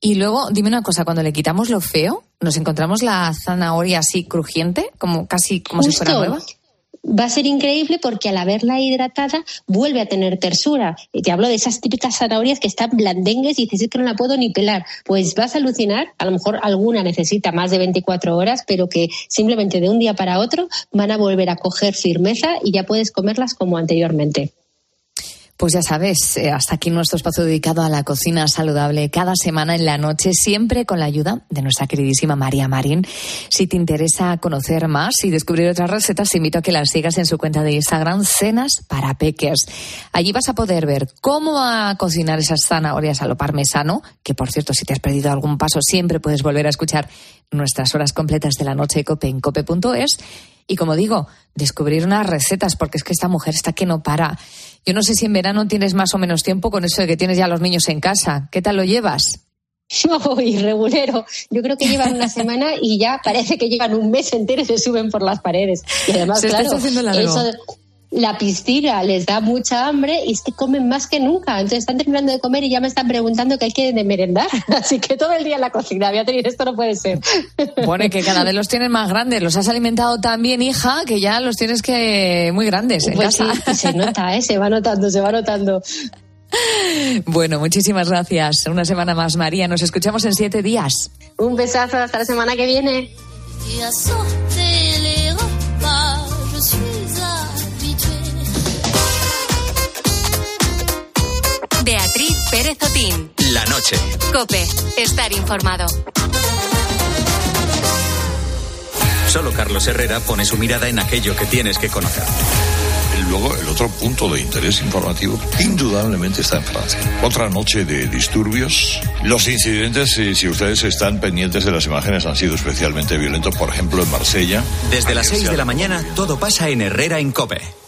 A: Y luego, dime una cosa, cuando le quitamos lo feo, nos encontramos la zanahoria así crujiente, como casi como si fuera nueva.
R: Va a ser increíble porque al haberla hidratada vuelve a tener tersura. Te hablo de esas típicas zanahorias que están blandengues y dices "Es que no la puedo ni pelar. Pues vas a alucinar, a lo mejor alguna necesita más de 24 horas, pero que simplemente de un día para otro van a volver a coger firmeza y ya puedes comerlas como anteriormente.
A: Pues ya sabes, eh, hasta aquí nuestro espacio dedicado a la cocina saludable cada semana en la noche, siempre con la ayuda de nuestra queridísima María Marín. Si te interesa conocer más y descubrir otras recetas, te invito a que las sigas en su cuenta de Instagram, Cenas para Peques. Allí vas a poder ver cómo a cocinar esas zanahorias a lo parmesano, que por cierto, si te has perdido algún paso, siempre puedes volver a escuchar nuestras horas completas de la noche cope en cope.es. Y como digo, descubrir unas recetas, porque es que esta mujer está que no para. Yo no sé si en verano tienes más o menos tiempo con eso de que tienes ya los niños en casa. ¿Qué tal lo llevas?
R: y regulero. Yo creo que llevan una semana y ya parece que llevan un mes entero y se suben por las paredes. Y además,
A: Se está
R: claro,
A: haciendo largo.
R: eso la piscina les da mucha hambre y es que comen más que nunca. Entonces están terminando de comer y ya me están preguntando qué hay que de merendar. Así que todo el día en la cocina. Beatriz, esto no puede ser.
A: Bueno, y que cada vez los tienes más grandes. Los has alimentado tan bien, hija, que ya los tienes que muy grandes en
R: Pues sí,
A: casa.
R: se nota, ¿eh? se va notando, se va notando.
A: Bueno, muchísimas gracias. Una semana más, María. Nos escuchamos en siete días.
R: Un besazo, hasta la semana que viene.
E: Pérez Otín.
D: La noche.
E: Cope, estar informado.
D: Solo Carlos Herrera pone su mirada en aquello que tienes que conocer.
S: Y luego el otro punto de interés informativo indudablemente está en Francia. Otra noche de disturbios. Los incidentes, si, si ustedes están pendientes de las imágenes, han sido especialmente violentos, por ejemplo, en Marsella.
D: Desde las 6 de la mañana todo pasa en Herrera en Cope.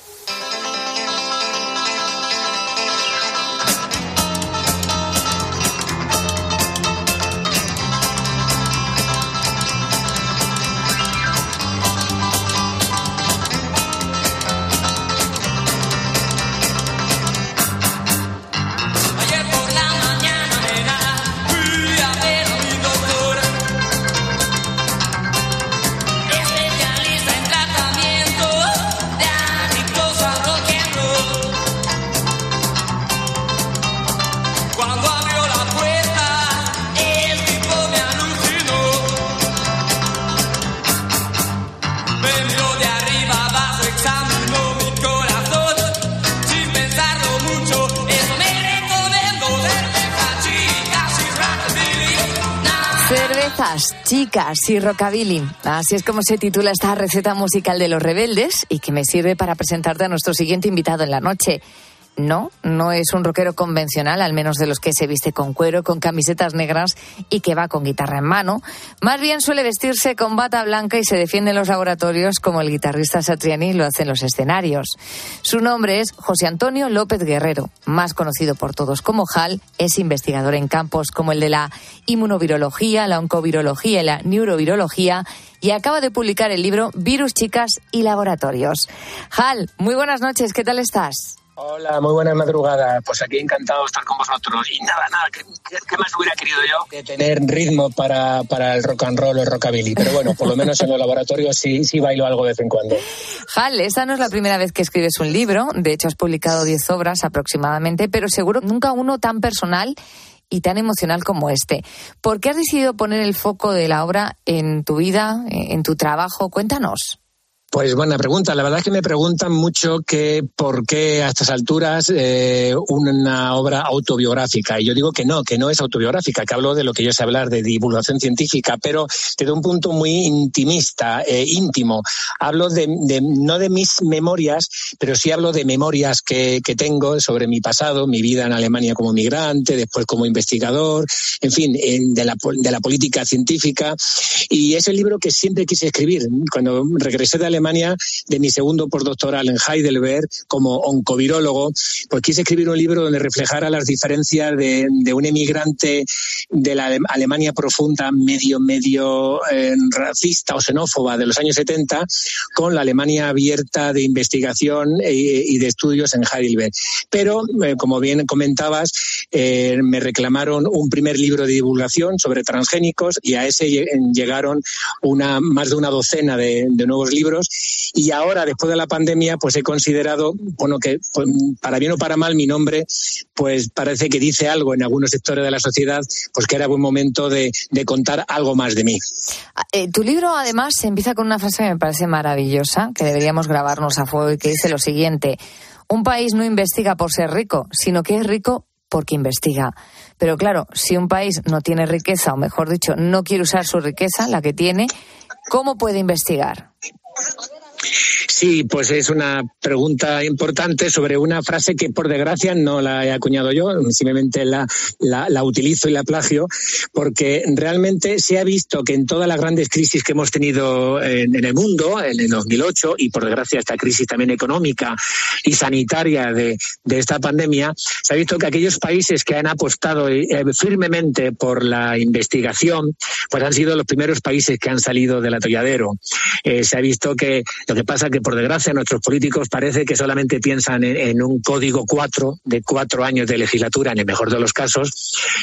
N: Y rockabilly.
A: Así es como se titula esta receta musical de los rebeldes y que me sirve para presentarte a nuestro siguiente invitado en la noche. No, no es un rockero convencional, al menos de los que se viste con cuero, con camisetas negras y que va con guitarra en mano. Más bien suele vestirse con bata blanca y se defiende en los laboratorios como el guitarrista Satriani lo hace en los escenarios. Su nombre es José Antonio López Guerrero, más conocido por todos como HAL, es investigador en campos como el de la inmunovirología, la oncovirología y la neurovirología y acaba de publicar el libro Virus, Chicas y Laboratorios. HAL, muy buenas noches, ¿qué tal estás?
T: Hola, muy buena madrugada. Pues aquí encantado de estar con vosotros. Y nada, nada, ¿qué, qué- más hubiera querido yo que tener ritmo para, para el rock and roll o el rockabilly? Pero bueno, por lo menos en los laboratorios sí, sí bailo algo de vez en cuando.
A: Hal, esta no es la primera vez que escribes un libro, de hecho has publicado 10 obras aproximadamente, pero seguro nunca uno tan personal y tan emocional como este. ¿Por qué has decidido poner el foco de la obra en tu vida, en tu trabajo? Cuéntanos.
T: Pues buena pregunta. La verdad es que me preguntan mucho que por qué a estas alturas eh, una obra autobiográfica. Y yo digo que no, que no es autobiográfica, que hablo de lo que yo sé hablar, de divulgación científica, pero desde un punto muy intimista, eh, íntimo. Hablo de, de- no de mis memorias, pero sí hablo de memorias que, que tengo sobre mi pasado, mi vida en Alemania como migrante, después como investigador, en fin, en- de, la, de la política científica. Y es el libro que siempre quise escribir. Cuando regresé de Alemania, de mi segundo postdoctoral en Heidelberg, como oncovirólogo, pues quise escribir un libro donde reflejara las diferencias de, un emigrante de la Ale- Alemania profunda, medio, medio eh, racista o xenófoba de los años 70, con la Alemania abierta de investigación e- y de estudios en Heidelberg. Pero, eh, como bien comentabas, eh, me reclamaron un primer libro de divulgación sobre transgénicos y a ese lle- llegaron una, más de una docena de nuevos libros. Y ahora, después de la pandemia, pues he considerado, bueno, que pues, para bien o para mal, mi nombre, pues parece que dice algo en algunos sectores de la sociedad, pues que era buen momento de, contar algo más de mí.
A: Ah, eh, tu libro, además, empieza con una frase que me parece maravillosa, que deberíamos grabarnos a fuego y que dice lo siguiente. Un país no investiga por ser rico, sino que es rico porque investiga. Pero claro, si un país no tiene riqueza, o mejor dicho, no quiere usar su riqueza, la que tiene, ¿cómo puede investigar?
T: Sí, pues es una pregunta importante sobre una frase que por desgracia no la he acuñado yo, simplemente la, utilizo y la plagio, porque realmente se ha visto que en todas las grandes crisis que hemos tenido en, el mundo, en el 2008, y por desgracia esta crisis también económica y sanitaria de, de esta pandemia, se ha visto que aquellos países que han apostado eh, firmemente por la investigación, pues han sido los primeros países que han salido del atolladero. Eh, se ha visto que lo que pasa que por desgracia nuestros políticos parece que solamente piensan en, un código cuatro de cuatro años de legislatura en el mejor de los casos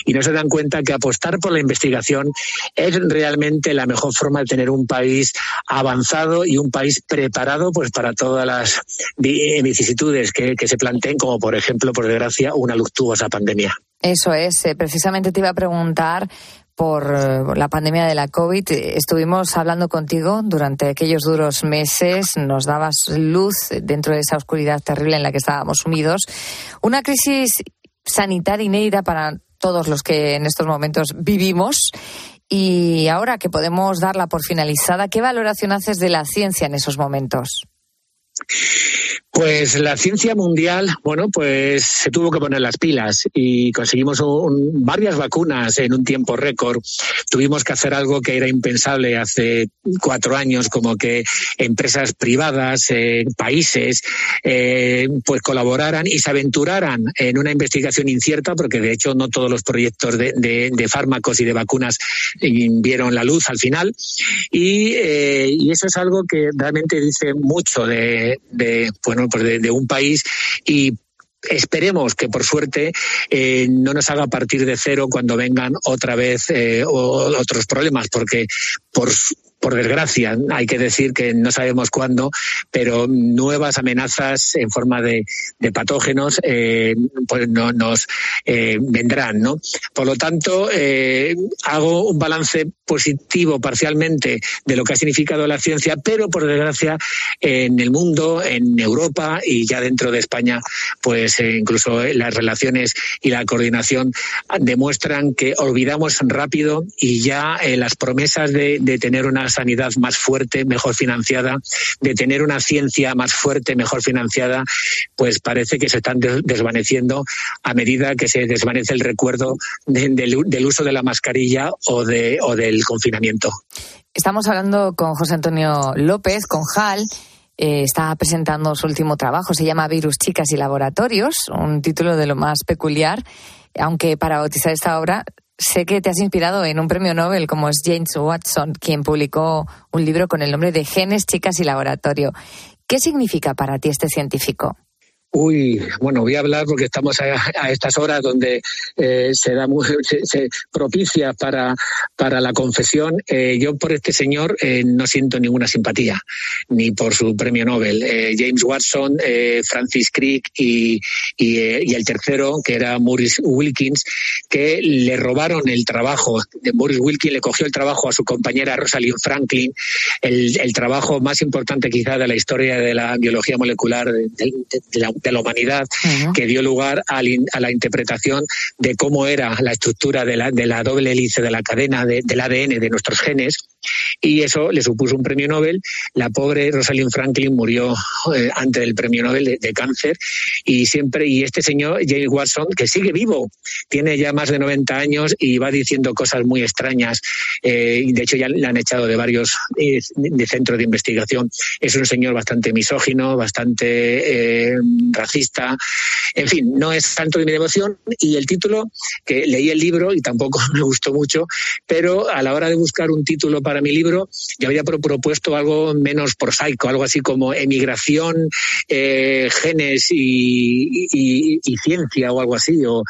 T: y no se dan cuenta que apostar por la investigación es realmente la mejor forma de tener un país avanzado y un país preparado pues para todas las vi- vicisitudes que, que se planteen como por ejemplo por desgracia una luctuosa pandemia.
A: Eso es, eh, precisamente te iba a preguntar por eh, la pandemia de la COVID. Estuvimos hablando contigo durante aquellos duros meses, nos dabas luz dentro de esa oscuridad terrible en la que estábamos sumidos. Una crisis sanitaria inédita para todos los que en estos momentos vivimos Y ahora que podemos darla por finalizada, ¿qué valoración haces de la ciencia en esos momentos?
T: Pues la ciencia mundial, bueno, pues se tuvo que poner las pilas y conseguimos un, varias vacunas en un tiempo récord. Tuvimos que hacer algo que era impensable hace cuatro años, como que empresas privadas, eh, países, eh, pues colaboraran y se aventuraran en una investigación incierta, porque de hecho no todos los proyectos de, de, fármacos y de vacunas vieron la luz al final. Y, eh, eso es algo que realmente dice mucho de, pues de, un país y esperemos que por suerte eh, no nos haga partir de cero cuando vengan otra vez eh, otros problemas porque por por desgracia, hay que decir que no sabemos cuándo, pero nuevas amenazas en forma de, patógenos eh, pues no, nos eh, vendrán, ¿no? Por lo tanto, eh, hago un balance positivo parcialmente de lo que ha significado la ciencia, pero por desgracia en el mundo, en Europa y ya dentro de España, pues eh, incluso las relaciones y la coordinación demuestran que olvidamos rápido y ya eh, las promesas de tener una sanidad más fuerte, mejor financiada, de tener una ciencia más fuerte, mejor financiada, pues parece que se están desvaneciendo a medida que se desvanece el recuerdo de, del, uso de la mascarilla o, de, o del confinamiento.
A: Estamos hablando con José Antonio López, con HAL. Eh, está presentando su último trabajo, se llama Virus, Chicas y Laboratorios, un título de lo más peculiar, aunque para bautizar esta obra sé que te has inspirado en un premio Nobel como es James Watson, quien publicó un libro con el nombre de Genes, Chicas y Laboratorio. ¿Qué significa para ti este científico?
T: Uy, bueno, voy a hablar porque estamos a, a estas horas donde eh, se, da, se, se, propicia para, para la confesión. Eh, yo por este señor eh, no siento ninguna simpatía, ni por su premio Nobel. Eh, James Watson, eh, Francis Crick y, y, el tercero, que era Maurice Wilkins, que le robaron el trabajo. Maurice Wilkins le cogió el trabajo a su compañera Rosalind Franklin, el, el trabajo más importante quizá de la historia de la biología molecular de, de, de de la humanidad, uh -huh. que dio lugar a, a, la interpretación de cómo era la estructura de la, de la doble hélice de la cadena de, del ADN de nuestros genes. Y eso le supuso un premio Nobel. La pobre Rosalind Franklin murió eh, antes del premio Nobel de, de, cáncer. Y siempre, y este señor, James Watson, que sigue vivo, tiene ya más de 90 años y va diciendo cosas muy extrañas. Eh, de hecho, ya le han echado de varios eh, de centros de investigación. Es un señor bastante misógino, bastante racista. En fin, no es tanto de mi devoción. Y el título, que leí el libro y tampoco me gustó mucho, pero a la hora de buscar un título para mi libro, yo había propuesto algo menos prosaico, algo así como emigración, eh, genes y, y, y, ciencia o algo así. O,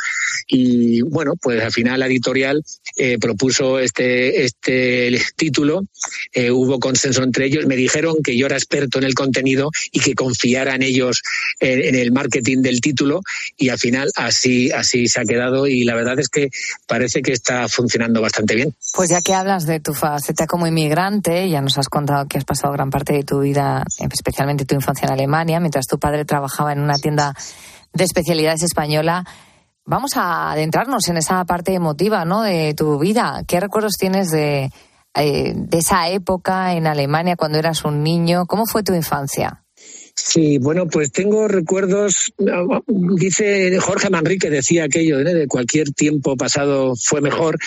T: y bueno, pues al final la editorial eh, propuso este, este título, eh, hubo consenso entre ellos, me dijeron que yo era experto en el contenido y que confiara en ellos en, en el marketing del título y al final así, así se ha quedado y la verdad es que parece que está funcionando bastante bien.
A: Pues ya que hablas de tu faceta como inmigrante, ya nos has contado que has pasado gran parte de tu vida, especialmente tu infancia en Alemania, mientras tu padre trabajaba en una tienda de especialidades española. Vamos a adentrarnos en esa parte emotiva, ¿no? De tu vida. ¿Qué recuerdos tienes de, eh, de esa época en Alemania cuando eras un niño? ¿Cómo fue tu infancia?
T: Sí, bueno, pues tengo recuerdos, dice Jorge Manrique, decía aquello, ¿eh? de cualquier tiempo pasado fue mejor,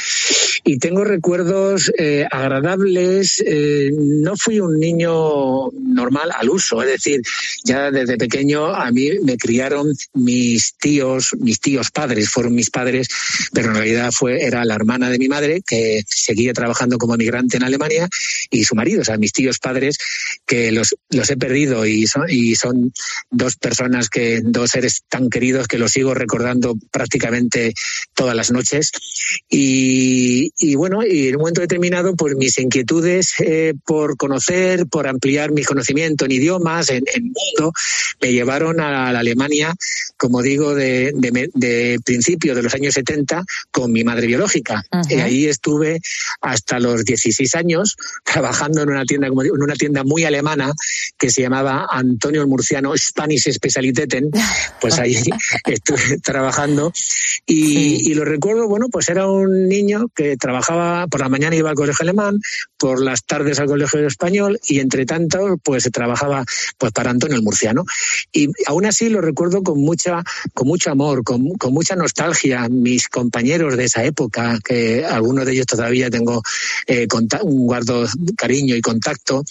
T: y tengo recuerdos eh, agradables, eh, no fui un niño normal al uso, es decir, ya desde pequeño a mí me criaron mis tíos, mis tíos padres, fueron mis padres, pero en realidad fue, era la hermana de mi madre, que seguía trabajando como migrante en Alemania, y su marido, o sea, mis tíos padres, que los, los he perdido y son, y son dos personas que, dos seres tan queridos que los sigo recordando prácticamente todas las noches. Y, y bueno, y en un momento determinado, pues mis inquietudes eh, por conocer, por ampliar mi conocimiento en idiomas, en, en mundo, me llevaron a la Alemania, como digo, de, de, de principios de los años 70 con mi madre biológica. Uh -huh. Y ahí estuve hasta los 16 años trabajando en una tienda, en una tienda muy alemana que se llamaba Antonio Antonio el Murciano, Spanish Specialiteten, pues ahí estuve trabajando. Y, y lo recuerdo, bueno, pues era un niño que trabajaba, por la mañana iba al colegio alemán, por las tardes al colegio español y entre tanto, pues trabajaba pues para Antonio el Murciano. Y aún así lo recuerdo con mucha, con mucho amor, con, con mucha nostalgia. Mis compañeros de esa época, que algunos de ellos todavía tengo eh, un guardo cariño y contacto.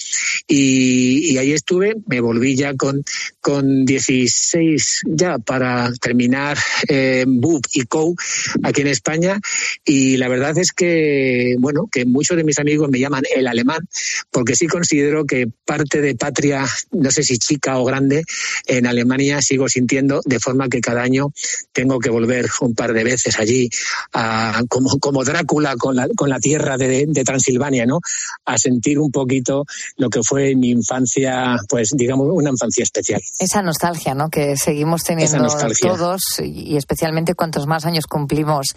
T: Y, y ahí estuve, me volví ya con, con 16 ya para terminar eh, BUP y COU aquí en España. Y la verdad es que, bueno, que muchos de mis amigos me llaman el alemán, porque sí considero que parte de patria, no sé si chica o grande, en Alemania sigo sintiendo, de forma que cada año tengo que volver un par de veces allí, a- como, como Drácula con la, con la tierra de, de Transilvania, ¿no? A sentir un poquito lo que fue mi infancia, pues digamos, una infancia especial.
A: Esa nostalgia, ¿no? Que seguimos teniendo todos y especialmente cuantos más años cumplimos.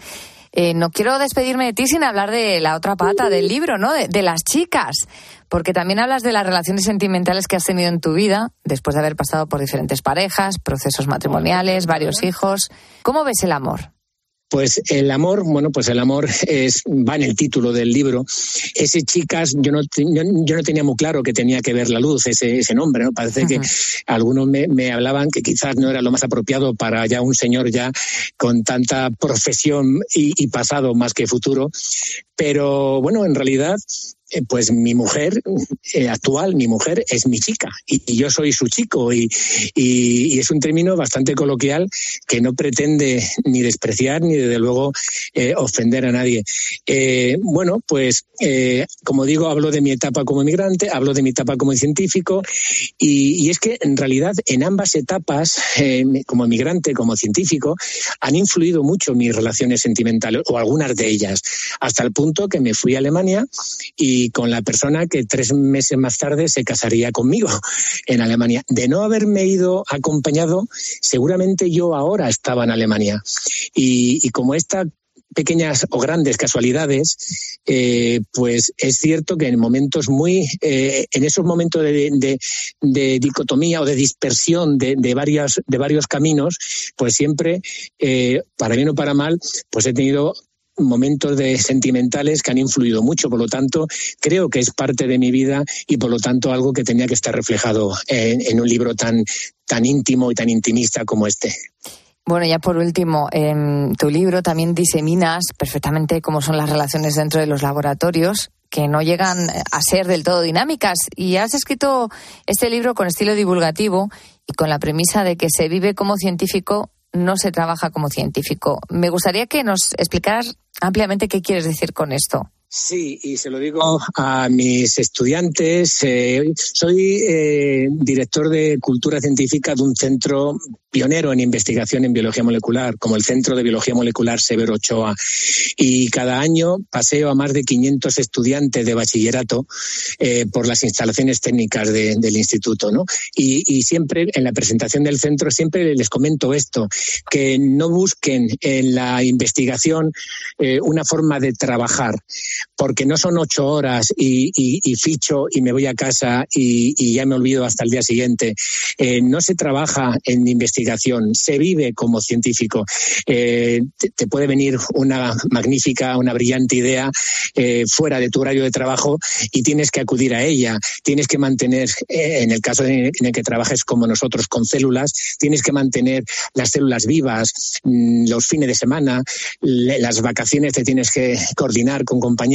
A: Eh, no quiero despedirme de ti sin hablar de la otra pata del libro, ¿no? De, de las chicas, porque también hablas de las relaciones sentimentales que has tenido en tu vida después de haber pasado por diferentes parejas, procesos matrimoniales, varios hijos. ¿Cómo ves el amor?
T: Pues el amor, bueno, pues el amor es, va en el título del libro. Ese chicas, yo no, yo, yo no tenía muy claro que tenía que ver la luz, ese, ese nombre, ¿no? Parece que algunos me, me hablaban que quizás no era lo más apropiado para ya un señor ya con tanta profesión y, y pasado más que futuro. Pero bueno, en realidad pues mi mujer eh, actual, mi mujer es mi chica y, yo soy su chico y, y- es un término bastante coloquial que no pretende ni despreciar ni desde luego eh, ofender a nadie. Eh, bueno, pues eh, como digo, hablo de mi etapa como migrante, hablo de mi etapa como científico y, es que en realidad en ambas etapas, eh, como migrante, como científico, han influido mucho mis relaciones sentimentales o algunas de ellas, hasta el punto que me fui a Alemania y con la persona que tres meses más tarde se casaría conmigo en Alemania. De no haberme ido acompañado, seguramente yo ahora estaba en Alemania. Y, y como esta pequeñas o grandes casualidades, eh, pues es cierto que en momentos muy, eh, en esos momentos de, de- de dicotomía o de dispersión de, de varias, de varios caminos, pues siempre, eh, para bien o para mal, pues he tenido momentos de sentimentales que han influido mucho, por lo tanto, creo que es parte de mi vida y por lo tanto algo que tenía que estar reflejado en, en un libro tan, tan íntimo y tan intimista como este.
A: Bueno, ya por último, en tu libro también diseminas perfectamente cómo son las relaciones dentro de los laboratorios que no llegan a ser del todo dinámicas. Y has escrito este libro con estilo divulgativo y con la premisa de que se vive como científico, no se trabaja como científico. Me gustaría que nos explicaras ampliamente qué quieres decir con esto.
T: Sí, y se lo digo a mis estudiantes. eh, soy eh, director de cultura científica de un centro pionero en investigación en biología molecular, como el Centro de Biología Molecular Severo Ochoa. Y cada año paseo a más de 500 estudiantes de bachillerato eh, por las instalaciones técnicas de- del instituto. ¿no? Y, y siempre en la presentación del centro siempre les comento esto, que no busquen en la investigación eh, una forma de trabajar, porque no son ocho horas y, ficho y me voy a casa y, ya me olvido hasta el día siguiente. Eh, no se trabaja en investigación, se vive como científico. Eh, te, puede venir una magnífica, una brillante idea eh, fuera de tu horario de trabajo y tienes que acudir a ella. Tienes que mantener, en el caso en el que trabajes como nosotros con células, tienes que mantener las células vivas, mm, los fines de semana, las vacaciones te tienes que coordinar con compañeros.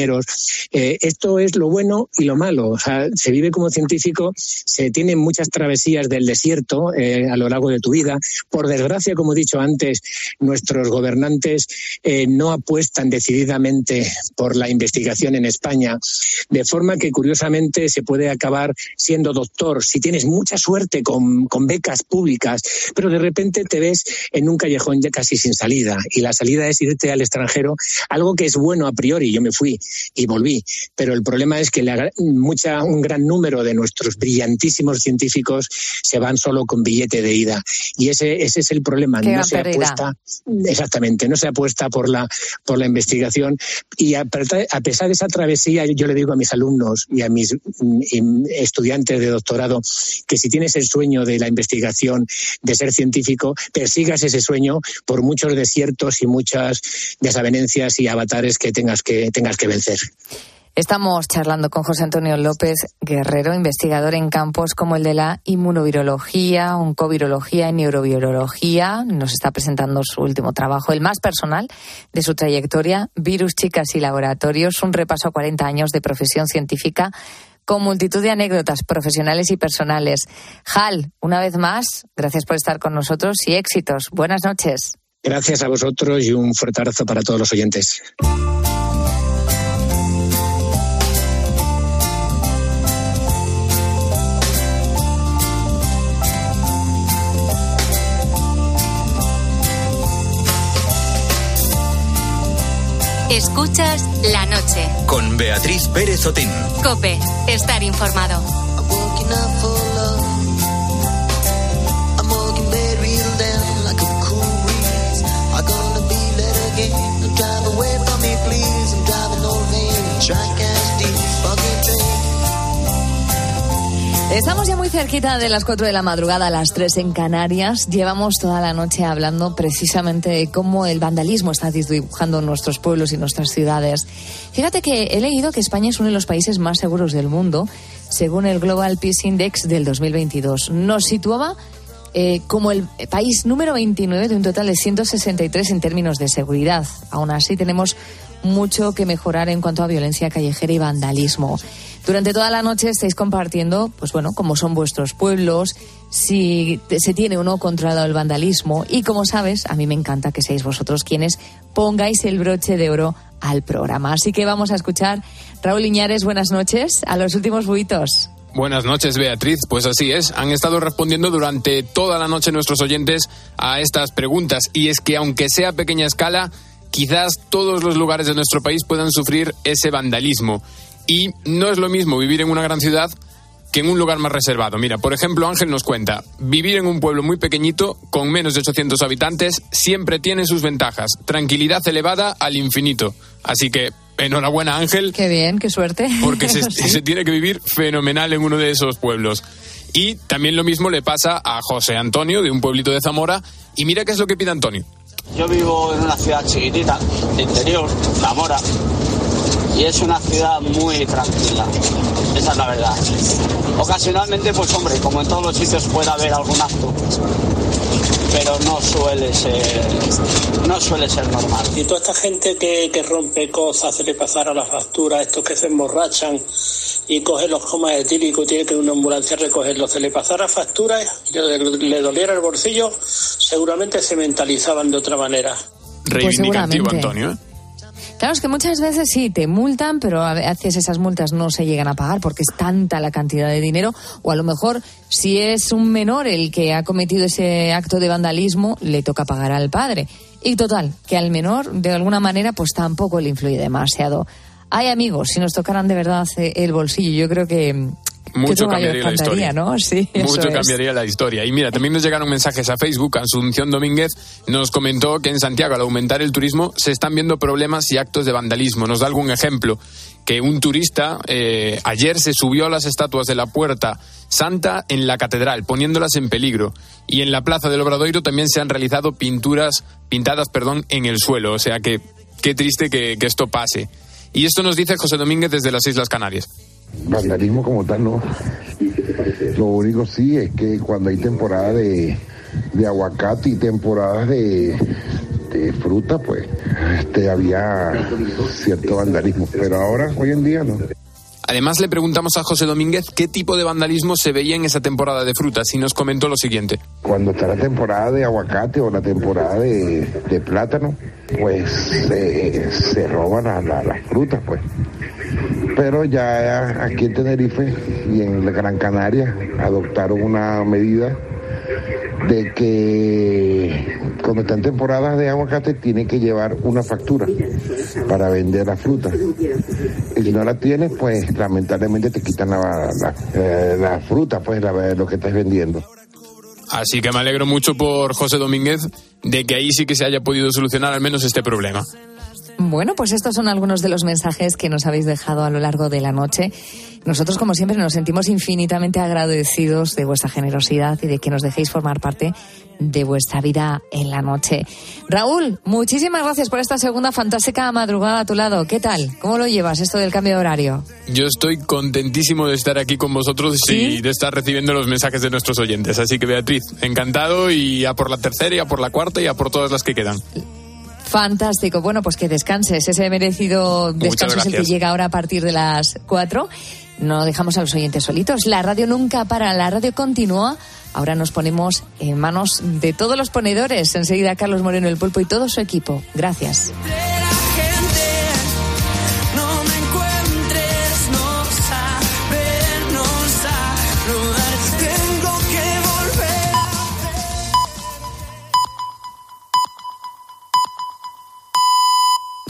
T: Eh, esto es lo bueno y lo malo. O sea, se vive como científico, se tienen muchas travesías del desierto eh, a lo largo de tu vida. Por desgracia, como he dicho antes, nuestros gobernantes eh, no apuestan decididamente por la investigación en España, de forma que curiosamente se puede acabar siendo doctor si tienes mucha suerte con, becas públicas, pero de repente te ves en un callejón casi sin salida y la salida es irte al extranjero, algo que es bueno a priori. Yo me fui y volví. Pero el problema es que la, mucha, un gran número de nuestros brillantísimos científicos se van solo con billete de ida. Y ese, ese es el problema.
A: Qué
T: no se
A: pérdida.
T: apuesta, exactamente, no se apuesta por la, por la investigación. Y a, a pesar de esa travesía, yo le digo a mis alumnos y a mis estudiantes de doctorado que si tienes el sueño de la investigación, de ser científico, persigas ese sueño por muchos desiertos y muchas desavenencias y avatares que tengas que, tengas que vencer.
A: Estamos charlando con José Antonio López Guerrero, investigador en campos como el de la inmunovirología, oncovirología y neurovirología. Nos está presentando su último trabajo, el más personal de su trayectoria, Virus, Chicas y Laboratorios, un repaso a 40 años de profesión científica con multitud de anécdotas profesionales y personales. Hal, una vez más, gracias por estar con nosotros y éxitos. Buenas noches.
T: Gracias a vosotros y un fuerte abrazo para todos los oyentes.
E: Escuchas la noche.
D: Con Beatriz Pérez Otín.
E: Cope, estar informado.
A: Estamos ya muy cerquita de las 4 de la madrugada, a las 3 en Canarias. Llevamos toda la noche hablando precisamente de cómo el vandalismo está dibujando nuestros pueblos y nuestras ciudades. Fíjate que he leído que España es uno de los países más seguros del mundo, según el Global Peace Index del 2022. Nos situaba eh, como el país número 29 de un total de 163 en términos de seguridad. Aún así, tenemos mucho que mejorar en cuanto a violencia callejera y vandalismo. Durante toda la noche estáis compartiendo, pues bueno, cómo son vuestros pueblos, si se tiene o no controlado el vandalismo y como sabes, a mí me encanta que seáis vosotros quienes pongáis el broche de oro al programa. Así que vamos a escuchar Raúl Iñares, buenas noches, a los últimos buitos.
L: Buenas noches, Beatriz. Pues así es. Han estado respondiendo durante toda la noche nuestros oyentes a estas preguntas. Y es que, aunque sea a pequeña escala, quizás todos los lugares de nuestro país puedan sufrir ese vandalismo. Y no es lo mismo vivir en una gran ciudad que en un lugar más reservado. Mira, por ejemplo, Ángel nos cuenta, vivir en un pueblo muy pequeñito, con menos de 800 habitantes, siempre tiene sus ventajas. Tranquilidad elevada al infinito. Así que, enhorabuena, Ángel.
A: Qué bien, qué suerte.
L: Porque se,
A: Sí.
L: se tiene que vivir fenomenal en uno de esos pueblos. Y también lo mismo le pasa a José Antonio, de un pueblito de Zamora. Y mira qué es lo que pide Antonio.
U: Yo vivo en una ciudad chiquitita, de interior, Zamora, y es una ciudad muy tranquila. Esa es la verdad. Ocasionalmente, pues hombre, como en todos los sitios puede haber algún acto, pero no suele ser, no suele ser normal.
V: Y toda esta gente que, que rompe cosas, hace pasar a la factura, estos que se emborrachan y cogen los comas etílicos, tiene que ir una ambulancia a recogerlos, se le pasara factura y le, le doliera el bolsillo, seguramente se mentalizaban de otra manera.
L: Reivindicativo,
A: seguramente.
L: Antonio.
A: Claro, es que muchas veces sí te multan, pero a veces esas multas no se llegan a pagar porque es tanta la cantidad de dinero. O a lo mejor, si es un menor el que ha cometido ese acto de vandalismo, le toca pagar al padre. Y total, que al menor, de alguna manera, pues tampoco le influye demasiado. Hay amigos, si nos tocaran de verdad eh, el bolsillo, yo creo que.
L: Mucho cambiaría la historia.
A: ¿no? Sí, eso
L: Mucho
A: es.
L: cambiaría la historia. Y mira, también nos llegaron mensajes a Facebook. Asunción Domínguez nos comentó que en Santiago, al aumentar el turismo, se están viendo problemas y actos de vandalismo. Nos da algún ejemplo. Que un turista eh, ayer se subió a las estatuas de la Puerta Santa en la catedral, poniéndolas en peligro. Y en la Plaza del Obradoiro también se han realizado pinturas, pintadas, perdón, en el suelo. O sea que qué triste que, que esto pase. Y esto nos dice José Domínguez desde las Islas Canarias.
W: Vandalismo como tal, no. Lo único sí es que cuando hay temporada de, de aguacate y temporadas de, de fruta, pues este, había cierto vandalismo. Pero ahora, hoy en día, no.
L: Además, le preguntamos a José Domínguez qué tipo de vandalismo se veía en esa temporada de frutas y nos comentó lo siguiente.
W: Cuando está la temporada de aguacate o la temporada de, de plátano, pues se, se roban a la- las frutas, pues. Pero ya aquí en Tenerife y en la Gran Canaria adoptaron una medida de que cuando está en temporadas de aguacate tiene que llevar una factura para vender la fruta. Y si no la tienes, pues lamentablemente te quitan eh, la fruta, pues la- lo que estás vendiendo.
L: Así que me alegro mucho por José Domínguez de que ahí sí que se haya podido solucionar al menos este problema.
A: Bueno, pues estos son algunos de los mensajes que nos habéis dejado a lo largo de la noche. Nosotros, como siempre, nos sentimos infinitamente agradecidos de vuestra generosidad y de que nos dejéis formar parte de vuestra vida en la noche. Raúl, muchísimas gracias por esta segunda fantástica madrugada a tu lado. ¿Qué tal? ¿Cómo lo llevas esto del cambio de horario?
L: Yo estoy contentísimo de estar aquí con vosotros y de estar recibiendo los mensajes de nuestros oyentes. Así que Beatriz, encantado y a por la tercera y a por la cuarta y a por todas las que quedan.
A: Fantástico. Bueno, pues que descanses. Ese merecido descanso es el que llega ahora a partir de las 4. No dejamos a los oyentes solitos. La radio nunca para, la radio continúa. Ahora nos ponemos en manos de todos los ponedores. Enseguida Carlos Moreno, el pulpo y todo su equipo. Gracias.